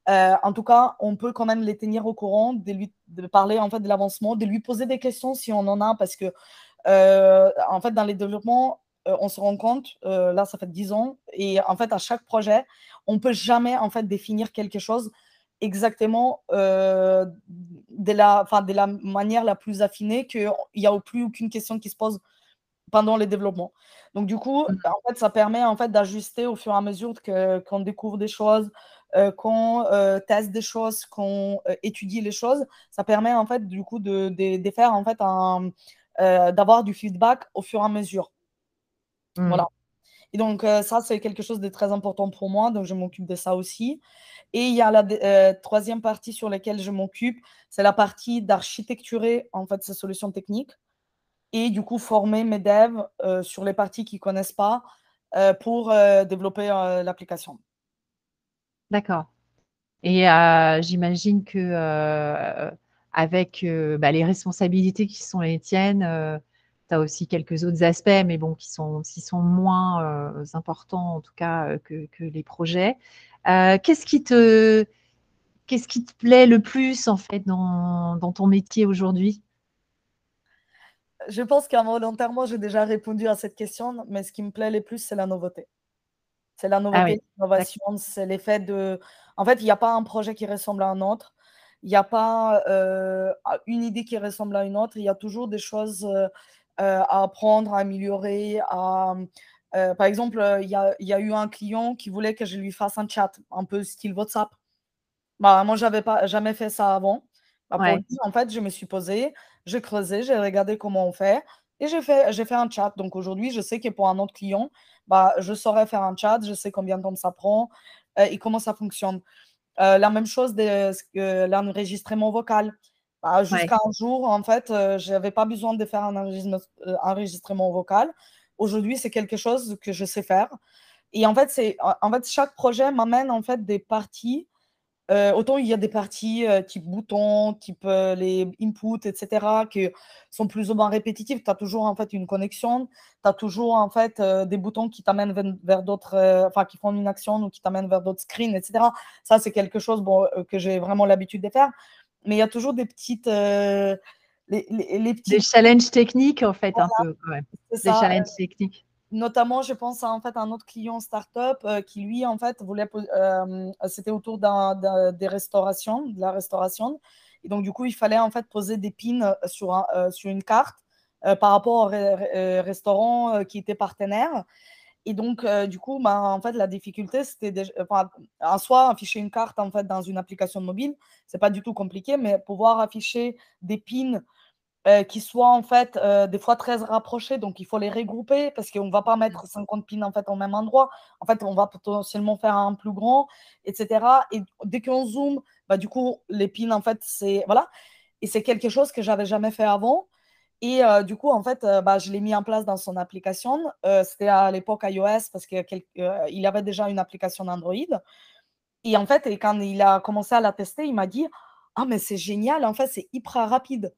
Euh, en tout cas, on peut quand même les tenir au courant, de lui de parler en fait de l'avancement, de lui poser des questions si on en a, parce que euh, en fait dans les développements, euh, on se rend compte, là ça fait 10 ans, et en fait à chaque projet, on peut jamais en fait définir quelque chose exactement de la, de la manière la plus affinée qu'il n'y a plus aucune question qui se pose pendant les développements. Donc du coup, mmh. en fait, ça permet en fait d'ajuster au fur et à mesure qu'on découvre des choses, euh, qu'on euh, teste des choses, qu'on euh, étudie les choses, ça permet en fait du coup de, de, faire en fait d'avoir du feedback au fur et à mesure. Mmh. Voilà. Et donc ça c'est quelque chose de très important pour moi, donc je m'occupe de ça aussi. Et il y a la troisième partie sur laquelle je m'occupe, c'est la partie d'architecturer en fait ces solutions techniques et du coup former mes devs sur les parties qu'ils connaissent pas pour développer l'application. D'accord. Et euh, j'imagine que euh, avec euh, bah, les responsabilités qui sont les tiennes, tu as aussi quelques autres aspects, mais bon, qui sont, qui sont moins importants en tout cas que, les projets. qu'est-ce qui te qu'est-ce qui te plaît le plus en fait dans, dans ton métier aujourd'hui? Je pense qu'involontairement, j'ai déjà répondu à cette question, mais ce qui me plaît le plus, c'est la nouveauté. C'est la ah nouveauté, l'innovation, c'est l'effet de. En fait, il n'y a pas un projet qui ressemble à un autre. Il n'y a pas euh, une idée qui ressemble à une autre. Il y a toujours des choses euh, euh, à apprendre, à améliorer. À, par exemple, il y, a, y, a, eu un client qui voulait que je lui fasse un chat, un peu style WhatsApp. Bah, moi, je n'avais jamais fait ça avant. Bah, en fait, je me suis posée, j'ai creusé, j'ai regardé comment on fait et j'ai fait, fait un chat. Donc aujourd'hui, je sais que pour un autre client, bah, je saurais faire un chat, je sais combien de temps ça prend euh, et comment ça fonctionne. Euh, la même chose de l'enregistrement vocal. Bah, jusqu'à un jour, en fait, euh, je n'avais pas besoin de faire un enregistrement vocal. Aujourd'hui, c'est quelque chose que je sais faire. Et en fait, en fait chaque projet m'amène en fait des parties euh, autant il y a des parties euh, type boutons, type euh, les inputs, etc., qui sont plus ou moins répétitives. Tu as toujours en fait une connexion, tu as toujours en fait des boutons qui t'amènent vers, d'autres, enfin qui font une action ou qui t'amènent vers d'autres screens, etc. Ça, c'est quelque chose bon, que j'ai vraiment l'habitude de faire. Mais il y a toujours des petites. Les, les, petits... Des challenges techniques, en fait, un peu. Des challenges techniques notamment, je pense à en fait un autre client startup euh, qui lui en fait voulait, euh, c'était autour des restaurations, de la restauration, et donc du coup il fallait en fait poser des pins sur euh, sur une carte par rapport au restaurant qui était partenaire. Et donc, du coup, bah, en fait, la difficulté, c'était en soi, afficher une carte en fait, dans une application mobile, c'est pas du tout compliqué, mais pouvoir afficher des pins euh, qui soient en fait euh, des fois très rapprochés, donc il faut les regrouper parce qu'on ne va pas mmh. mettre 50 pins en fait au même endroit. En fait, on va potentiellement faire un plus grand, etc. Et dès qu'on zoome, bah, du coup, les pins en fait, c'est voilà. Et c'est quelque chose que j'avais jamais fait avant. Et euh, du coup, en fait, bah, je l'ai mis en place dans son application. C'était à l'époque iOS parce qu'il avait déjà une application Android. Et en fait, et quand il a commencé à la tester, il m'a dit Ah, mais c'est génial, en fait, c'est hyper rapide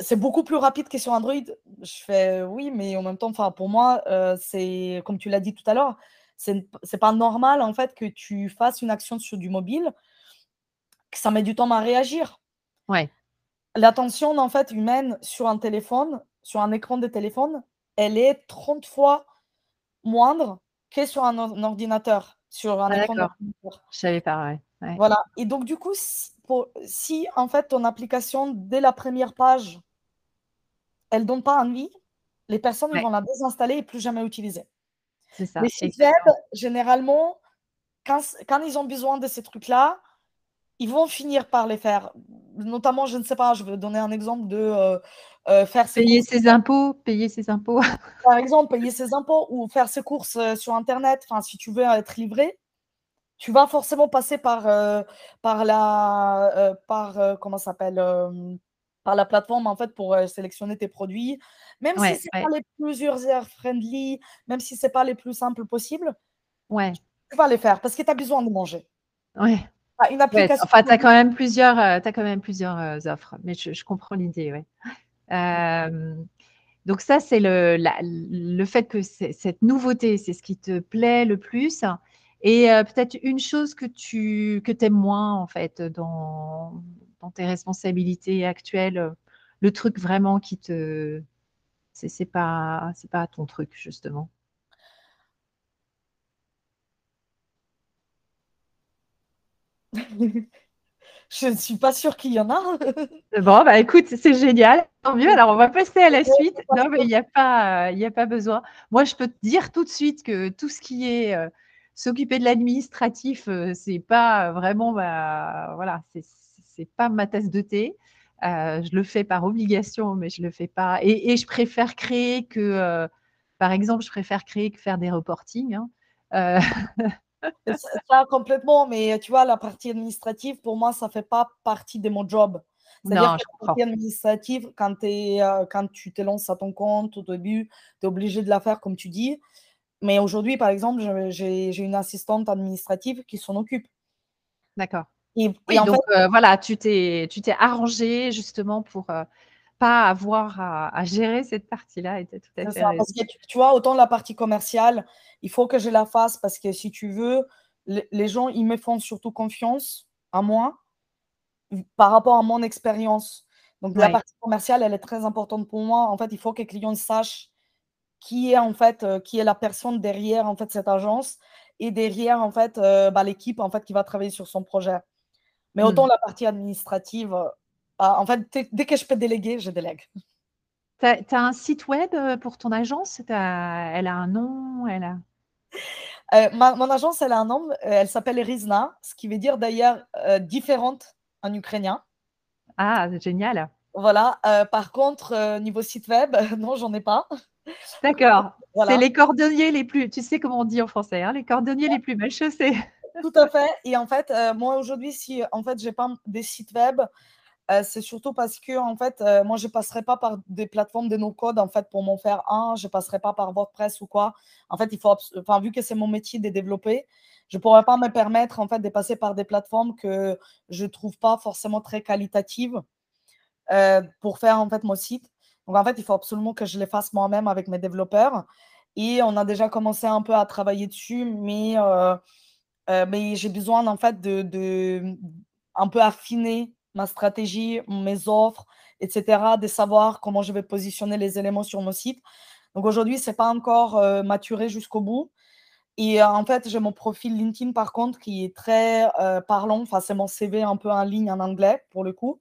c'est beaucoup plus rapide que sur Android. Je fais oui, mais en même temps, pour moi, c'est comme tu l'as dit tout à l'heure, c'est pas normal en fait que tu fasses une action sur du mobile, que ça met du temps à réagir. Ouais. L'attention en fait humaine sur un téléphone, sur un écran de téléphone, elle est 30 fois moindre que sur un, ordinateur, sur un ah, écran Je savais pas, Voilà. Et donc du coup, si en fait ton application dès la première page elle donne pas envie, les personnes vont la désinstaller et plus jamais utiliser. C'est ça. Les sites web, généralement, quand, ils ont besoin de ces trucs-là, ils vont finir par les faire. Notamment, je ne sais pas, je vais donner un exemple de euh, euh, faire payer ses impôts, payer ses impôts. Par exemple, payer ses impôts ou faire ses courses euh, sur Internet. Enfin, si tu veux être livré, tu vas forcément passer par, par la, par comment s'appelle par la plateforme en fait pour sélectionner tes produits, même si c'est pas les plus user-friendly, même si c'est pas les plus simples possibles. Ouais. Tu vas les faire parce que tu as besoin de manger. Ouais. Une application. enfin, tu as quand même plusieurs, as quand même plusieurs offres, mais je, comprends l'idée. Ouais. donc ça, c'est le, le fait que cette nouveauté, c'est ce qui te plaît le plus. Et peut-être une chose que tu que aimes moins en fait dans, dans tes responsabilités actuelles, euh, le truc vraiment qui te. C'est pas, pas ton truc, justement. Je ne suis pas sûre qu'il y en a. bon, bah écoute, c'est génial. Tant mieux. Alors, on va passer à la suite. Non, mais il n'y a, pas, il a pas besoin. Moi, je peux te dire tout de suite que tout ce qui est euh, s'occuper de l'administratif, euh, c'est pas vraiment, bah, voilà, c'est pas ma tasse de thé. Euh, je le fais par obligation, mais je le fais pas. Et, je préfère créer que, euh, par exemple, je préfère créer que faire des reportings. Hein. Euh, ça, complètement, mais tu vois, la partie administrative, pour moi, ça fait pas partie de mon job. C'est-à-dire que la partie administrative, quand, quand tu te lances à ton compte au début, tu es obligé de la faire comme tu dis. Mais aujourd'hui, par exemple, j'ai une assistante administrative qui s'en occupe. D'accord. Et, donc euh, voilà, tu t'es, arrangé justement pour ne euh, pas avoir à, gérer cette partie-là. Et tout à fait parce que tu, vois, autant la partie commerciale, il faut que je la fasse parce que si tu veux, les gens, ils me font surtout confiance à moi par rapport à mon expérience. Donc, la partie commerciale, elle est très importante pour moi. En fait, il faut que les clients sachent qui est. En fait, euh, qui est la personne derrière en fait cette agence et derrière en fait euh, bah, l'équipe en fait qui va travailler sur son projet. Mais hmm. autant la partie administrative, en fait, dès que je peux déléguer, je délègue. Tu as, un site web pour ton agence? Elle a un nom elle a... mon agence, elle a un nom, elle s'appelle Rizna, ce qui veut dire d'ailleurs différente en ukrainien. Ah, génial. Voilà. par contre, niveau site web, non, j'en ai pas. D'accord. C'est les cordonniers les plus, tu sais comment on dit en français, hein, les cordonniers les plus mal chaussés. Tout à fait. Et en fait, euh, moi aujourd'hui, si en fait j'ai pas des sites web, euh, c'est surtout parce que en fait, euh, moi je passerai pas par des plateformes de no-code en fait pour m'en faire un. Je passerai pas par WordPress ou quoi. En fait, il faut, enfin vu que c'est mon métier de développer, je pourrais pas me permettre en fait de passer par des plateformes que je trouve pas forcément très qualitatives pour faire en fait mon site. Donc, en fait, il faut absolument que je les fasse moi-même avec mes développeurs. Et on a déjà commencé un peu à travailler dessus, mais, euh, euh, mais j'ai besoin, en fait, de, de, un peu affiner ma stratégie, mes offres, etc., de savoir comment je vais positionner les éléments sur mon site. Donc, aujourd'hui, ce n'est pas encore euh, maturé jusqu'au bout. Et en fait, j'ai mon profil LinkedIn, par contre, qui est très parlant. Enfin, c'est mon CV un peu en ligne en anglais, pour le coup.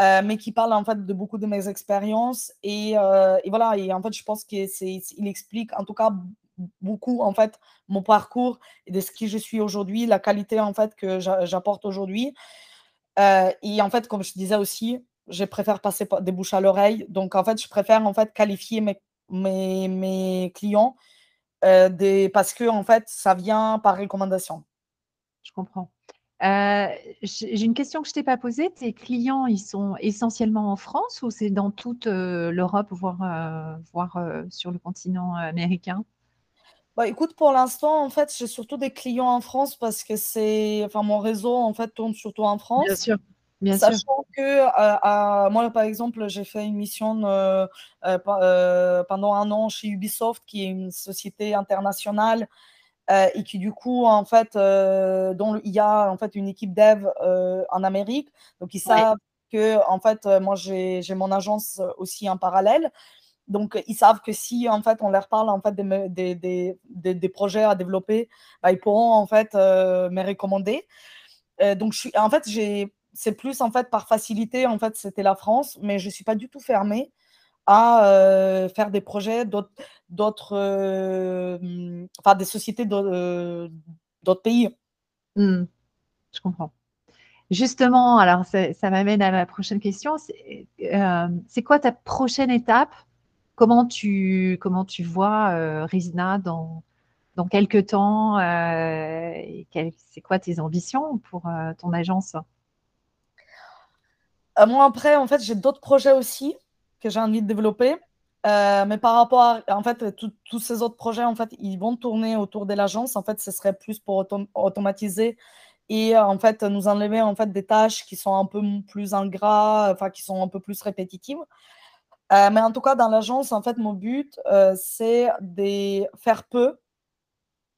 Euh, mais qui parle en fait de beaucoup de mes expériences. Et, euh, et, voilà, et en fait, je pense qu'il explique en tout cas beaucoup en fait mon parcours et de ce qui je suis aujourd'hui, la qualité en fait que j'apporte aujourd'hui. Euh, et en fait, comme je disais aussi, je préfère passer des bouches à l'oreille. Donc en fait, je préfère en fait qualifier mes, mes, clients des, parce que en fait, ça vient par recommandation. Je comprends. Euh, j'ai une question que je t'ai pas posée. Tes clients, ils sont essentiellement en France ou c'est dans toute euh, l'Europe, voire, euh, sur le continent américain? Bah, écoute, pour l'instant, en fait, j'ai surtout des clients en France parce que c'est, enfin, mon réseau en fait tourne surtout en France. Bien sûr. Bien Sachant sûr. que moi, par exemple, j'ai fait une mission pendant un an chez Ubisoft, qui est une société internationale euh, et qui du coup en fait euh, dont il y a en fait une équipe dev euh, en Amérique donc ils savent que en fait moi j'ai mon agence aussi en parallèle donc ils savent que si en fait on leur parle en fait des, projets à développer bah, ils pourront en fait me recommander donc je suis en fait c'est plus en fait par facilité en fait c'était la France mais je suis pas du tout fermée à euh, faire des projets d'autres, euh, enfin des sociétés euh, d'autres pays. Mmh. je comprends. Justement, alors ça, m'amène à ma prochaine question. C'est quoi ta prochaine étape comment tu, comment tu vois Rizna dans, dans quelques temps C'est quoi tes ambitions pour ton agence? Moi, après, en fait, j'ai d'autres projets aussi que j'ai envie de développer. Euh, mais par rapport à, en fait, tous ces autres projets, en fait, ils vont tourner autour de l'agence. En fait, ce serait plus pour automatiser et en fait, nous enlever en fait des tâches qui sont un peu plus ingrats, enfin, qui sont un peu plus répétitives. Euh, mais en tout cas, dans l'agence, en fait, mon but, euh, c'est de faire peu,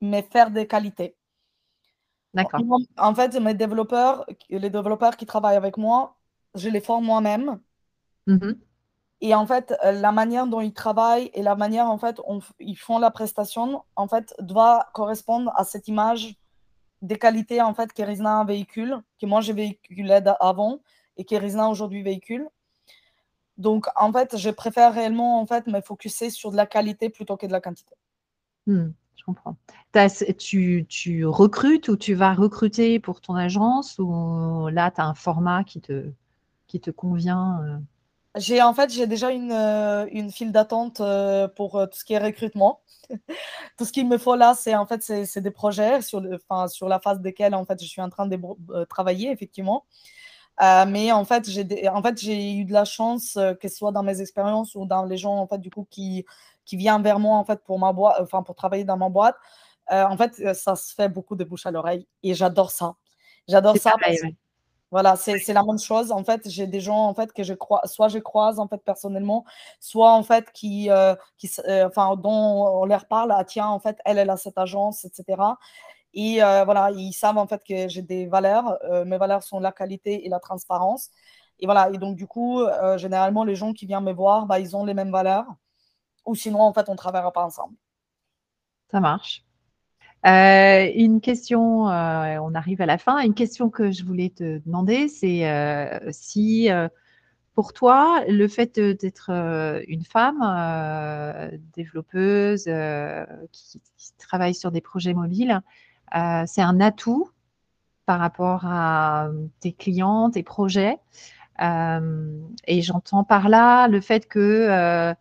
mais faire des qualités. D'accord. En fait, mes développeurs, les développeurs qui travaillent avec moi, je les forme moi-même. Mmh et en fait, euh, la manière dont ils travaillent et la manière en fait on, ils font la prestation, en fait, doit correspondre à cette image des qualités en fait qu'Erizna véhicule, que moi j'ai véhiculé avant et qu'Erizna aujourd'hui véhicule. Donc en fait, je préfère réellement en fait me focuser sur de la qualité plutôt que de la quantité. Hmm, je comprends. Tu, tu, recrutes ou tu vas recruter pour ton agence ou là tu as un format qui te, qui te convient euh? J'ai en fait j'ai déjà une, euh, une file d'attente euh, pour tout ce qui est recrutement. tout ce qu'il me faut là, c'est en fait c'est des projets sur, le, sur la phase desquels en fait je suis en train de travailler effectivement. Mais en fait j'ai en fait eu de la chance que ce soit dans mes expériences ou dans les gens en fait du coup qui qui viennent vers moi en fait pour ma boîte, enfin pour travailler dans ma boîte. en fait ça se fait beaucoup de bouche à l'oreille et j'adore ça. J'adore ça. Voilà, c'est la même chose. En fait, j'ai des gens en fait que je crois, soit je croise en fait personnellement, soit en fait qui, euh, qui euh, enfin, dont on leur parle, ah tiens, en fait, elle, elle a cette agence, etc. Et euh, voilà, ils savent en fait que j'ai des valeurs. mes valeurs sont la qualité et la transparence. Et voilà, et donc du coup, euh, généralement, les gens qui viennent me voir, bah, ils ont les mêmes valeurs. Ou sinon, en fait, on ne travaillera pas ensemble. Ça marche. Euh, une question, euh, on arrive à la fin. Une question que je voulais te demander, c'est si pour toi, le fait d'être une femme développeuse qui, travaille sur des projets mobiles, c'est un atout par rapport à tes clients, tes projets. et j'entends par là le fait que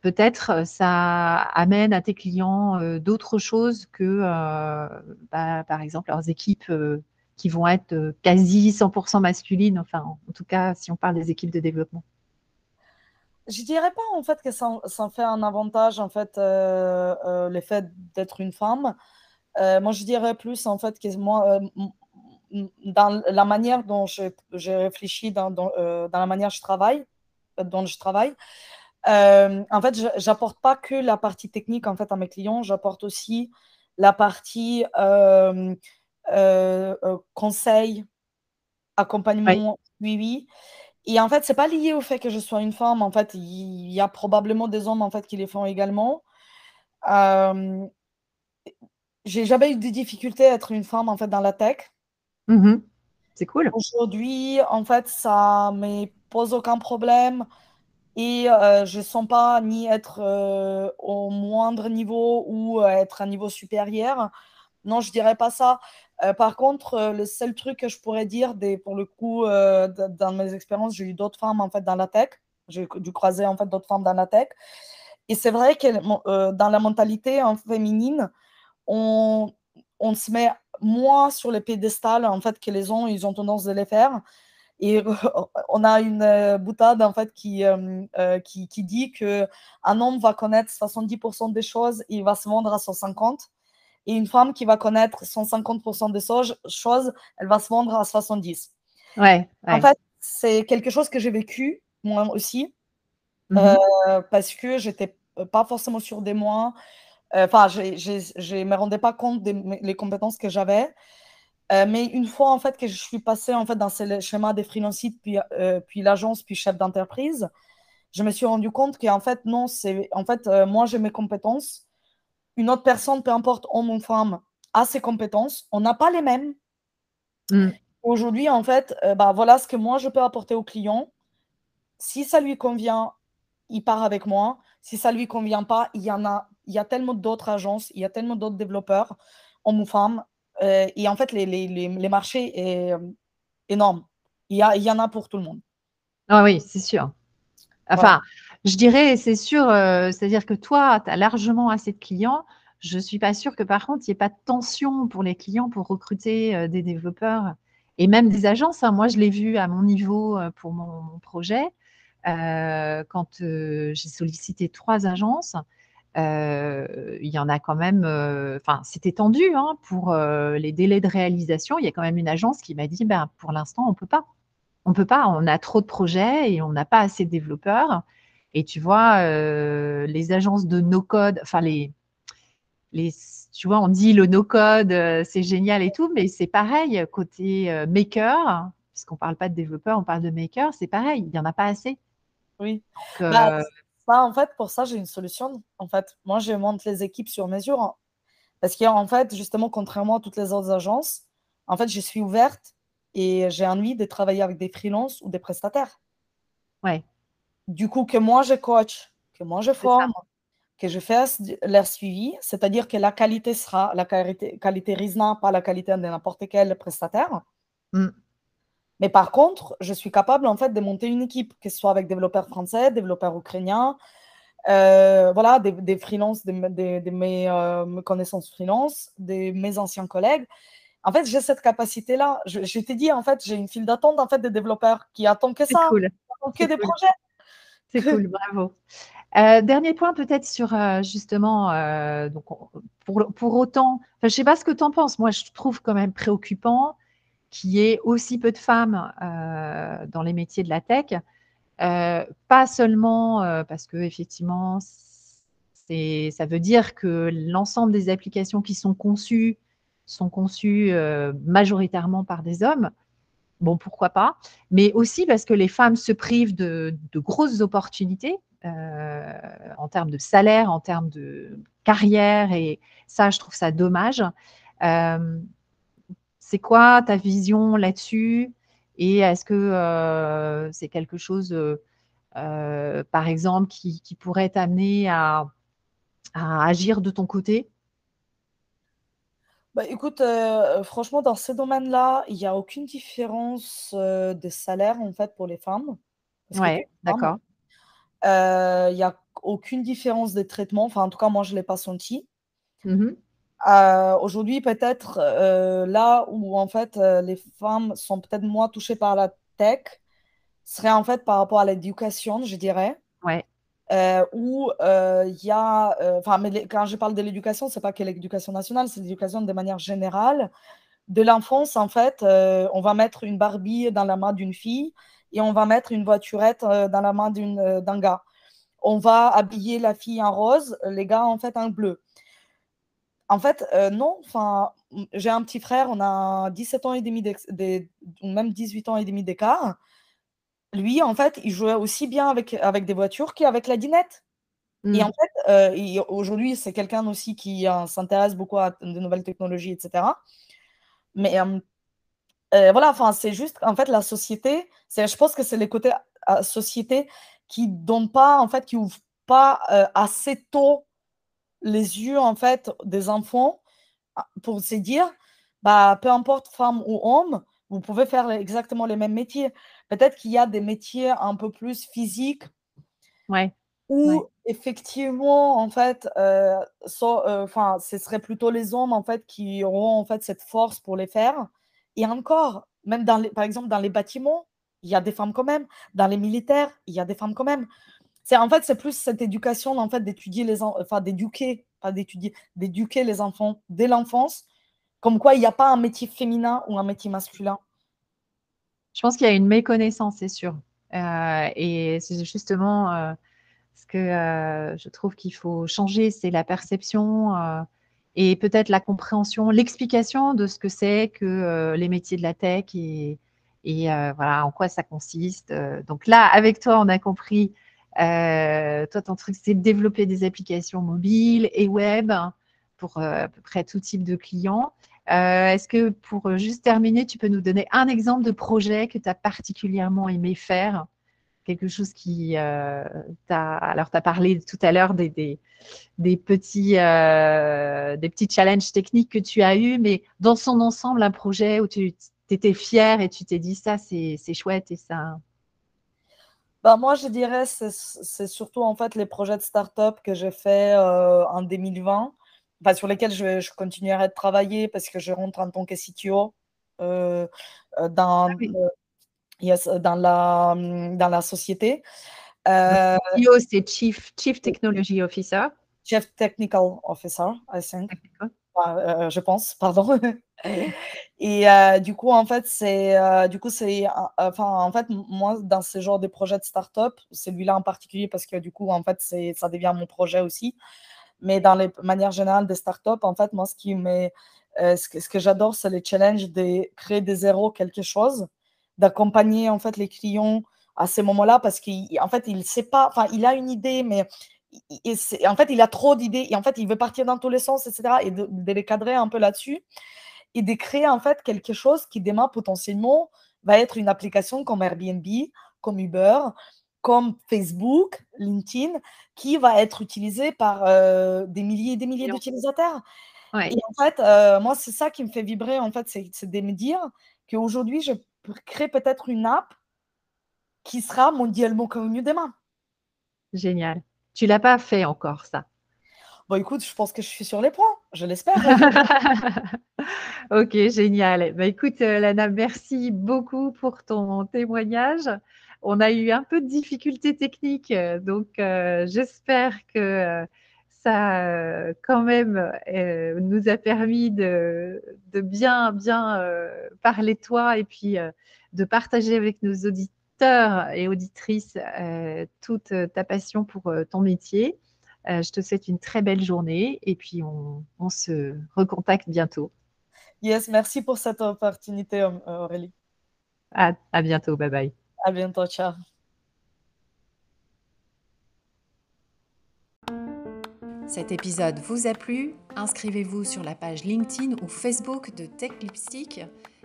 peut-être ça amène à tes clients d'autres choses que, bah, par exemple, leurs équipes qui vont être euh, quasi 100% masculines, enfin en tout cas si on parle des équipes de développement Je dirais pas en fait que ça, ça fait un avantage en fait euh, euh, le fait d'être une femme. moi je dirais plus en fait que moi dans la manière dont j'ai réfléchi dans, dans, dans, la manière dont je travaille, dont je travaille, en fait, j'apporte pas que la partie technique en fait à mes clients, j'apporte aussi la partie euh, euh, conseil, accompagnement, oui. oui, Et en fait, c'est pas lié au fait que je sois une femme. En fait, il y a probablement des hommes en fait qui les font également. Euh, j'ai jamais eu de difficultés à être une femme en fait dans la tech. Mmh c'est cool. Aujourd'hui, en fait, ça me pose aucun problème et euh, je ne sens pas ni être au moindre niveau ou être à un niveau supérieur. Non, je dirais pas ça. Euh, par contre, euh, le seul truc que je pourrais dire, pour le coup, euh, dans mes expériences, j'ai eu d'autres femmes en fait dans la tech. J'ai dû croiser en fait d'autres femmes dans la tech. Et c'est vrai que dans la mentalité en féminine, on, on, se met moins sur les pédestals en fait que les hommes, ils ont tendance de les faire. Et on a une boutade en fait qui, qui, qui, dit que un homme va connaître 70% des choses et il va se vendre à 150 et une femme qui va connaître 150% des choses, elle va se vendre à 70. Ouais, En fait, c'est quelque chose que j'ai vécu, moi aussi, mhm. euh, parce que j'étais pas forcément sûre des moi. Euh, enfin, je ne me rendais pas compte des compétences que j'avais. Euh, mais une fois en fait que je suis passée en fait dans ce schéma des freelanciers, puis, puis l'agence, puis chef d'entreprise, je me suis rendu compte qu'en fait non, c'est en fait moi j'ai mes compétences, une autre personne, peu importe homme ou femme, a ses compétences. On n'a pas les mêmes. Mm. Aujourd'hui, en fait, euh, bah, voilà ce que moi je peux apporter au client. Si ça lui convient, il part avec moi. Si ça lui convient pas, il y en a, il y a tellement d'autres agences, il y a tellement d'autres développeurs, hommes ou femmes. Euh, et en fait, les, les, les, marchés est euh, énorme. Il y, a, il y en a pour tout le monde. Ah oui, c'est sûr. Enfin, je dirais, c'est sûr, euh, c'est-à-dire que toi, tu as largement assez de clients. Je ne suis pas sûre que par contre, il n'y ait pas de tension pour les clients pour recruter euh, des développeurs et même des agences. Hein. Moi, je l'ai vu à mon niveau euh, pour mon, projet. quand j'ai sollicité trois agences, il y en a quand même, enfin, c'était tendu hein, pour les délais de réalisation. Il y a quand même une agence qui m'a dit, ben, pour l'instant, on ne peut pas. On ne peut pas, on a trop de projets et on n'a pas assez de développeurs. Et tu vois, euh, les agences de no-code, enfin les, les, tu vois, on dit le no-code, euh, c'est génial et tout, mais c'est pareil côté euh, maker, puisqu'on ne parle pas de développeur, on parle de maker, c'est pareil, il n'y en a pas assez. Oui. Bah, en fait, pour ça, j'ai une solution. En fait, moi, je monte les équipes sur mesure. Hein. Parce qu'en fait, justement, contrairement à toutes les autres agences, en fait, je suis ouverte et j'ai envie de travailler avec des freelances ou des prestataires. Ouais du coup, que moi je coach, que moi je forme, que je fasse leur suivi, c'est-à-dire que la qualité sera la qualité, qualité RISNA, pas la qualité de n'importe quel prestataire. Mm. Mais par contre, je suis capable en fait de monter une équipe, que ce soit avec développeurs français, développeurs ukrainiens, euh, voilà, des, des freelances, des, mes, euh, connaissances freelance, de mes anciens collègues. En fait, j'ai cette capacité-là. Je, t'ai dit, en fait, j'ai une file d'attente en fait des développeurs qui attendent que ça, cool. que des projets. C'est cool, bravo. Euh, dernier point peut-être sur euh, justement, euh, donc, pour, pour, autant, je ne sais pas ce que tu en penses, moi je trouve quand même préoccupant qu'il y ait aussi peu de femmes dans les métiers de la tech, pas seulement parce que effectivement, ça veut dire que l'ensemble des applications qui sont conçues sont conçues majoritairement par des hommes, bon, pourquoi pas, mais aussi parce que les femmes se privent de, grosses opportunités euh, en termes de salaire, en termes de carrière, et ça, je trouve ça dommage. Euh, c'est quoi ta vision là-dessus? Et est-ce que euh, c'est quelque chose, par exemple, qui, pourrait t'amener à agir de ton côté? Bah, écoute, euh, franchement, dans ce domaine-là, il n'y a aucune différence euh, de salaire en fait pour les femmes. Ouais, d'accord. Euh, il n'y a aucune différence de traitement. Enfin, en tout cas, moi, je ne l'ai pas senti. Mmh aujourd'hui, peut-être là où en fait les femmes sont peut-être moins touchées par la tech, serait en fait par rapport à l'éducation, je dirais. Ouais. Euh, où euh, il y a, euh, enfin, mais quand je parle de l'éducation, c'est pas que l'éducation nationale, c'est l'éducation de manière générale. De l'enfance, en fait, on va mettre une Barbie dans la main d'une fille et on va mettre une voiturette dans la main d'un gars. On va habiller la fille en rose, les gars en fait en bleu. En fait, non, enfin, j'ai un petit frère, on a 17 ans et demi, ou même 18 ans et demi d'écart lui, en fait, il jouait aussi bien avec, avec des voitures qu'avec la dinette. Et mmh. en fait, euh, aujourd'hui, c'est quelqu'un aussi qui euh, s'intéresse beaucoup à de nouvelles technologies, etc. Mais euh, voilà, enfin, c'est juste, en fait, la société, je pense que c'est les côtés société qui donnent pas, en fait, qui ouvrent pas assez tôt les yeux, en fait, des enfants pour se dire, bah, peu importe femme ou homme, vous pouvez faire exactement les mêmes métiers. Peut-être qu'il y a des métiers un peu plus physiques. Ouais. Où effectivement, en fait, euh, euh, enfin, ce serait plutôt les hommes en fait qui auront en fait cette force pour les faire. Et encore, même dans les, par exemple dans les bâtiments, il y a des femmes quand même. Dans les militaires, il y a des femmes quand même. C'est en fait c'est plus cette éducation en fait d'étudier les enfin d'éduquer, pas d'étudier, d'éduquer les enfants dès l'enfance comme quoi, il n'y a pas un métier féminin ou un métier masculin. Je pense qu'il y a une méconnaissance, c'est sûr. Euh, et c'est justement euh, ce que euh, je trouve qu'il faut changer, c'est la perception et peut-être la compréhension, l'explication de ce que c'est que les métiers de la tech et, voilà en quoi ça consiste. Donc là, avec toi, on a compris. toi, ton truc, c'est de développer des applications mobiles et web pour à peu près tout type de clients. Euh, est-ce que pour euh, juste terminer, tu peux nous donner un exemple de projet que tu as particulièrement aimé faire? Quelque chose qui euh, t'a. Alors, tu as parlé tout à l'heure des, petits, challenges techniques que tu as eus, mais dans son ensemble, un projet où tu étais fier et tu t'es dit ça, c'est chouette et ça. Bah, moi, je dirais c'est surtout en fait les projets de start-up que j'ai fait en 2020 sur lesquels je, continuerai de travailler parce que je rentre en tant que CTO euh, euh, dans, ah euh, dans, la, dans la société. CTO, c'est Chief, Chief Technology Officer. Chief Technical Officer, I think. je pense, pardon. Et du coup, en fait, c'est, du coup, c'est, enfin, en fait, moi, dans ce genre de projet de start-up, celui-là en particulier, parce que du coup, en fait, c'est, ça devient mon projet aussi. Mais dans les manières générales des startups, en fait, moi, ce, qui euh, ce que, j'adore, c'est les challenges de créer des zéros quelque chose, d'accompagner en fait les clients à ces moments-là parce qu'en fait, il sait pas, enfin, il a une idée, mais en fait, il a trop d'idées et en fait, il veut partir dans tous les sens, etc. Et de, de les cadrer un peu là-dessus et de créer en fait quelque chose qui demain potentiellement va être une application comme Airbnb, comme Uber, comme Facebook, LinkedIn, qui va être utilisé par euh, des milliers et des milliers d'utilisateurs. Et en fait, euh, moi, c'est ça qui me fait vibrer, en fait, c'est de me dire qu'aujourd'hui, je crée peut-être une app qui sera mondialement connue demain. Génial. Tu l'as pas fait encore, ça Bon, écoute, je pense que je suis sur les points, je l'espère. ok, génial. Bah, écoute, euh, Lana, merci beaucoup pour ton témoignage on a eu un peu de difficultés techniques, euh, donc euh, j'espère que euh, ça quand même nous a permis de, bien bien parler toi et puis de partager avec nos auditeurs et auditrices toute ta passion pour ton métier. je te souhaite une très belle journée et puis on, on se recontacte bientôt. Yes, merci pour cette opportunité, Aurélie. À, à bientôt. Bye bye. À bientôt. Ciao. Cet épisode vous a plu? Inscrivez-vous sur la page LinkedIn ou Facebook de Tech Lipstick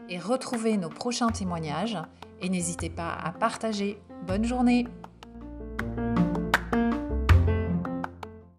et retrouvez nos prochains témoignages. Et n'hésitez pas à partager. Bonne journée